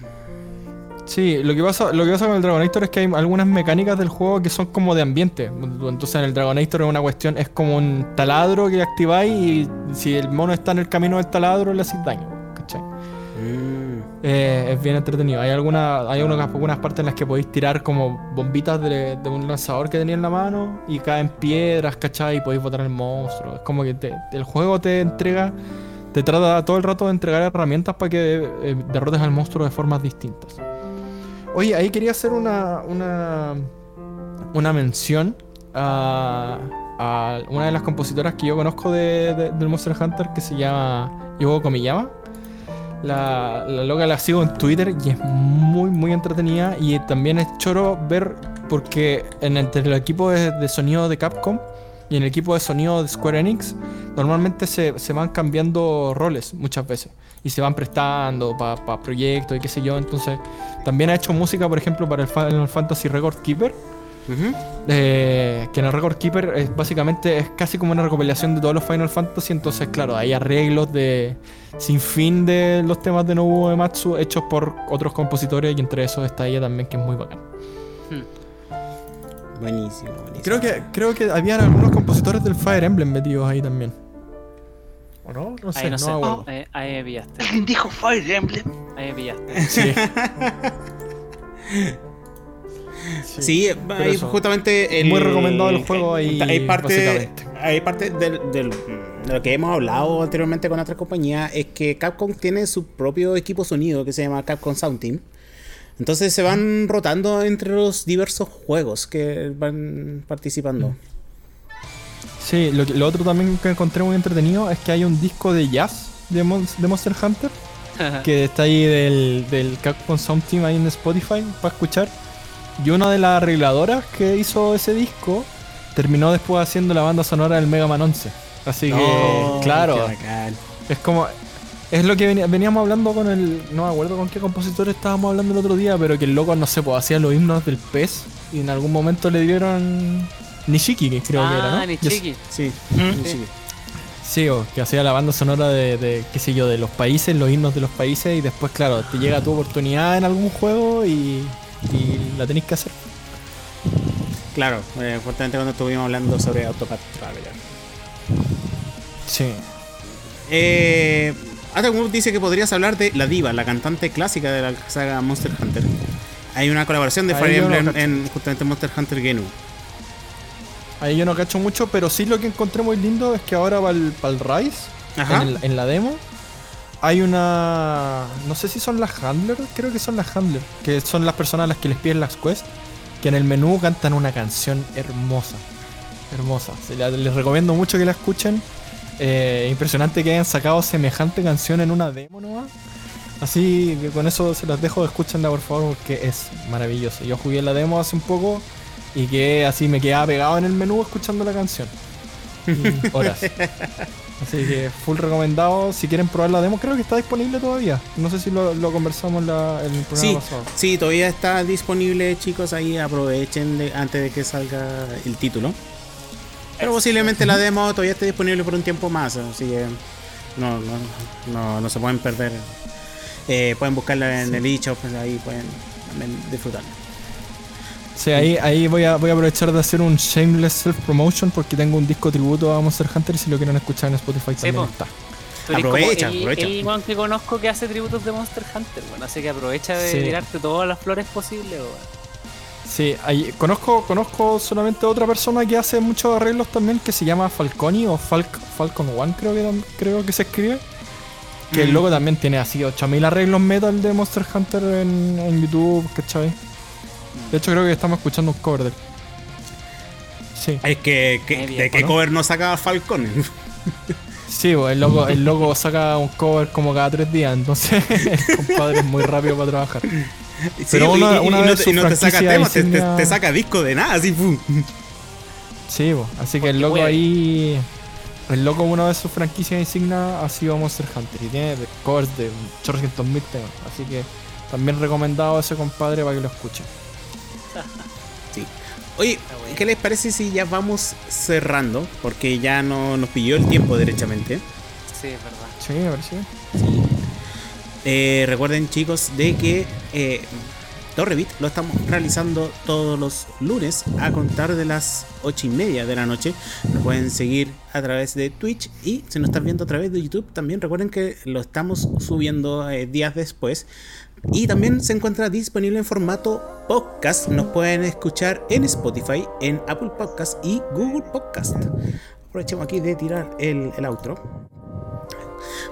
Sí, lo que pasa, lo que pasa con el Dragonator es que hay algunas mecánicas del juego que son como de ambiente. Entonces en el Dragonator es una cuestión, es como un taladro que activáis y si el mono está en el camino del taladro le hacéis daño. ¿cachai? Mm. Eh, es bien entretenido. Hay alguna, hay algunas, algunas partes en las que podéis tirar como bombitas de, de un lanzador que tenía en la mano y caen piedras, ¿cachai? Y podéis botar el monstruo. Es como que el juego te entrega, te trata todo el rato de entregar herramientas para que eh, derrotes al monstruo de formas distintas. Oye, ahí quería hacer una, una, una mención a, a una de las compositoras que yo conozco de, de- del Monster Hunter que se llama Yugo Komiyama. La, la loca la sigo en Twitter y es muy, muy entretenida. Y también es choro ver, porque en, entre el equipo de, sonido de Capcom y en el equipo de sonido de Square Enix, normalmente se, se van cambiando roles muchas veces. Y se van prestando para proyectos y qué sé yo. Entonces, también ha hecho música, por ejemplo, para el Final Fantasy Record Keeper. Eh, que en el Record Keeper es básicamente es casi como una recopilación de todos los Final Fantasy. Entonces, claro, hay arreglos de sin fin de los temas de Nobuo Ematsu hechos por otros compositores y entre esos está ella también, que es muy bacán. Buenísimo, buenísimo. Creo que, creo que habían algunos compositores del Fire Emblem metidos ahí también. ¿O no? No sé, Ahí no, no, sé. acuerdo. Eh, ahí me pillaste. Alguien dijo Fire Emblem. Ahí me pillaste. Sí. Sí, ahí eso. justamente el, Muy recomendado el juego ahí, Hay parte, hay parte del, del- de lo que hemos hablado anteriormente con otras compañías, es que Capcom tiene su propio equipo sonido que se llama Capcom Sound Team. Entonces se van rotando entre los diversos juegos que van participando. Sí, lo, otro también que encontré muy entretenido es que hay un disco de jazz de, Mon- de Monster Hunter que está ahí del, del Capcom Sound Team ahí en Spotify para escuchar. Y una de las arregladoras que hizo ese disco terminó después haciendo la banda sonora del Mega Man 11. Así que, Oh, claro, es como. Es lo que veníamos hablando con el. No me acuerdo con qué compositor estábamos hablando el otro día, pero que el loco, no sé, pues hacía los himnos del pez y en algún momento le dieron. Nishiki, que creo que era, ah, ¿no? ni Yes. chiqui. Sí, Mm. sí. Sí, o que hacía la banda sonora de, de, qué sé yo, de los países, los himnos de los países y después, claro, te llega tu oportunidad en algún juego y, y la tenés que hacer. Claro, eh, justamente cuando estuvimos hablando sobre Autopath Traveler. Sí. Eh, Adam dice que podrías hablar de La Diva, la cantante clásica de la saga Monster Hunter. Hay una colaboración de Ahí Fire no Emblem en justamente Monster Hunter Genu. Ahí yo no cacho mucho, pero sí lo que encontré muy lindo es que ahora para el, Rise, en, el- en la demo, hay una. No sé si son las handlers, creo que son las handlers, que son las personas a las que les piden las quests, que en el menú cantan una canción hermosa. Hermosa. Les recomiendo mucho que la escuchen. Eh, impresionante que hayan sacado semejante canción en una demo nomás. Así que con eso se las dejo, escúchenla por favor porque es maravilloso. Yo jugué la demo hace un poco y que así me quedaba pegado en el menú escuchando la canción. Y horas. Así que full recomendado. Si quieren probar la demo, creo que está disponible todavía. No sé si lo, lo conversamos en, la- en el programa Sí, pasado. sí, todavía está disponible, chicos. Ahí aprovechen de- antes de que salga el título. Pero posiblemente la demo todavía esté disponible por un tiempo más. Así que no, no, no, no se pueden perder. Eh, pueden buscarla en el eShop, pues ahí pueden también disfrutar. Sí, ahí, ahí voy, a, voy a aprovechar de hacer un shameless self-promotion porque tengo un disco tributo a Monster Hunter y si lo quieren escuchar en Spotify también po. está. Tú eres Aprovecha, como el, aprovecha. el weón que conozco que hace tributos de Monster Hunter, bueno, así que aprovecha de Sí. tirarte todas las flores posibles, weón. Sí, ahí, conozco, conozco solamente otra persona que hace muchos arreglos también que se llama Falconi o Falc- Falcon One creo que, creo que se escribe. Que el Mm. loco también tiene así 8000 arreglos metal de Monster Hunter en, en YouTube, ¿cachai? De hecho creo que estamos escuchando un cover de él. Sí, Es que, que- bien, ¿de qué ¿no? cover no saca Falcon? sí, el loco, el loco saca un cover como cada tres días, entonces el compadre es muy rápido para trabajar. Sí, Pero y- una- y, una y no, vez te, y no te saca franquicia temas, te, te- insignia- te saca disco de nada, así pum. Sí, bo, así que el loco puede. ahí. El loco, una de sus franquicias insignia ha sido Monster Hunter y tiene covers de chorrocientos mil temas. Así que también recomendado a ese compadre para que lo escuchen. Sí. Oye. ¿qué les parece si ya vamos cerrando? Porque ya no nos pilló el tiempo derechamente. Sí, es verdad. Sí, a ver si. Eh, recuerden chicos de que eh, Torrevit lo estamos realizando todos los lunes a contar de las 8 y media de la noche. Nos pueden seguir a través de Twitch y si nos están viendo a través de YouTube también recuerden que lo estamos subiendo eh, días después. Y también se encuentra disponible en formato podcast. Nos pueden escuchar en Spotify, en Apple Podcast y Google Podcast. Aprovechemos aquí de tirar el, el outro.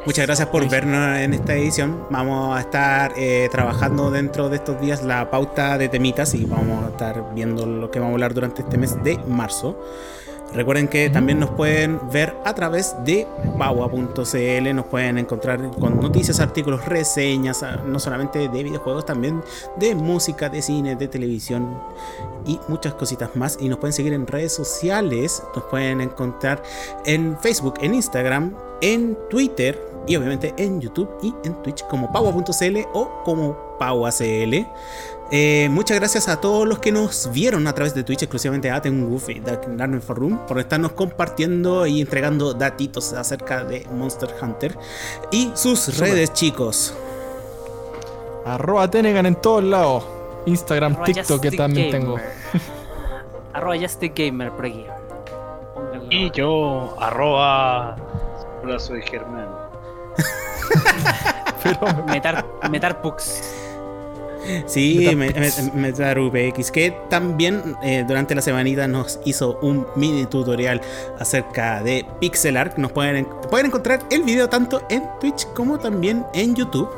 Muchas gracias por vernos en esta edición. Vamos a estar eh, trabajando dentro de estos días la pauta de temitas y vamos a estar viendo lo que vamos a hablar durante este mes de marzo. Recuerden que también nos pueden ver a través de paua.cl, nos pueden encontrar con noticias, artículos, reseñas, ah, no solamente de videojuegos, también de música, de cine, de televisión y muchas cositas más. Y nos pueden seguir en redes sociales, nos pueden encontrar en Facebook, en Instagram, en Twitter y obviamente en YouTube y en Twitch como paua.cl o como pauacl. Eh, muchas gracias a todos los que nos vieron a través de Twitch, exclusivamente a Aten Goof y Dark for Room, por estarnos compartiendo y entregando datitos acerca de Monster Hunter y sus redes, chicos. Arroba Tenegan en todos lados. Instagram, Arroba TikTok que también Gamer. tengo. Arroba Just the Gamer por aquí. Pónganlo. Y yo, arroba. Hola, soy Germán. Pero Metar, Metarpux. Sí. MetaRuPX, que también eh, durante la semanita nos hizo un mini tutorial acerca de pixel art. Nos pueden, pueden encontrar el video tanto en Twitch como también en YouTube.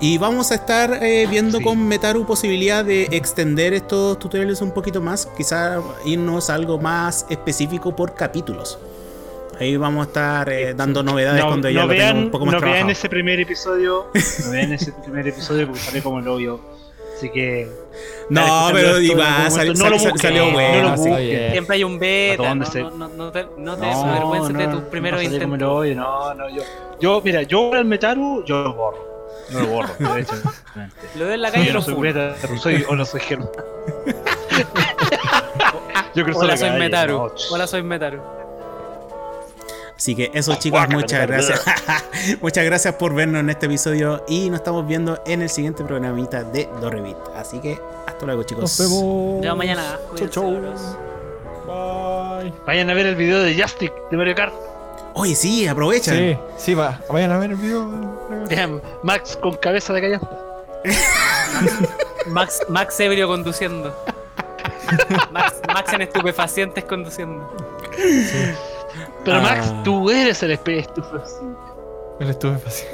Y vamos a estar eh, viendo Sí. con Metaru posibilidad de extender estos tutoriales un poquito más, quizá irnos a algo más específico por capítulos. Ahí vamos a estar eh, dando novedades cuando ya no lo tengamos vean, un poco más no vean trabajado. ese primer episodio. No vean ese primer episodio porque sale como el hoyo. Así que. No, pero algún sal- momento, sal- lo sal- busquen, salió no bueno. lo sí. Está busquen. bien. Siempre hay un ¿A beta. dónde No, se- no, no, no te, no te de tus primeros no el intentos. no, no, yo, yo, mira, yo al Metaru, yo lo borro. Yo lo borro, de hecho. Lo veo en la calle y Yo no lo soy. Metaru, soy, o no soy Germán. yo creo Hola, la soy Metaru. no. Hola, soy Metaru. Así que eso chicos, muchas gracias. muchas gracias por vernos en este episodio y nos estamos viendo en el siguiente programita de Dorrevit. Así que hasta luego chicos. Nos vemos. Nos vemos mañana. Chau, chau. Bye. Vayan a ver el video de Justic de Mario Kart. Oye, sí, aprovechan. Sí, sí, va. Vayan a ver el video. Vean, Max con cabeza de callante. Max, Max ebrio conduciendo. Max, Max en estupefacientes conduciendo. Pero Ah. Max, tú eres el estupefaciente. El estuve fácil.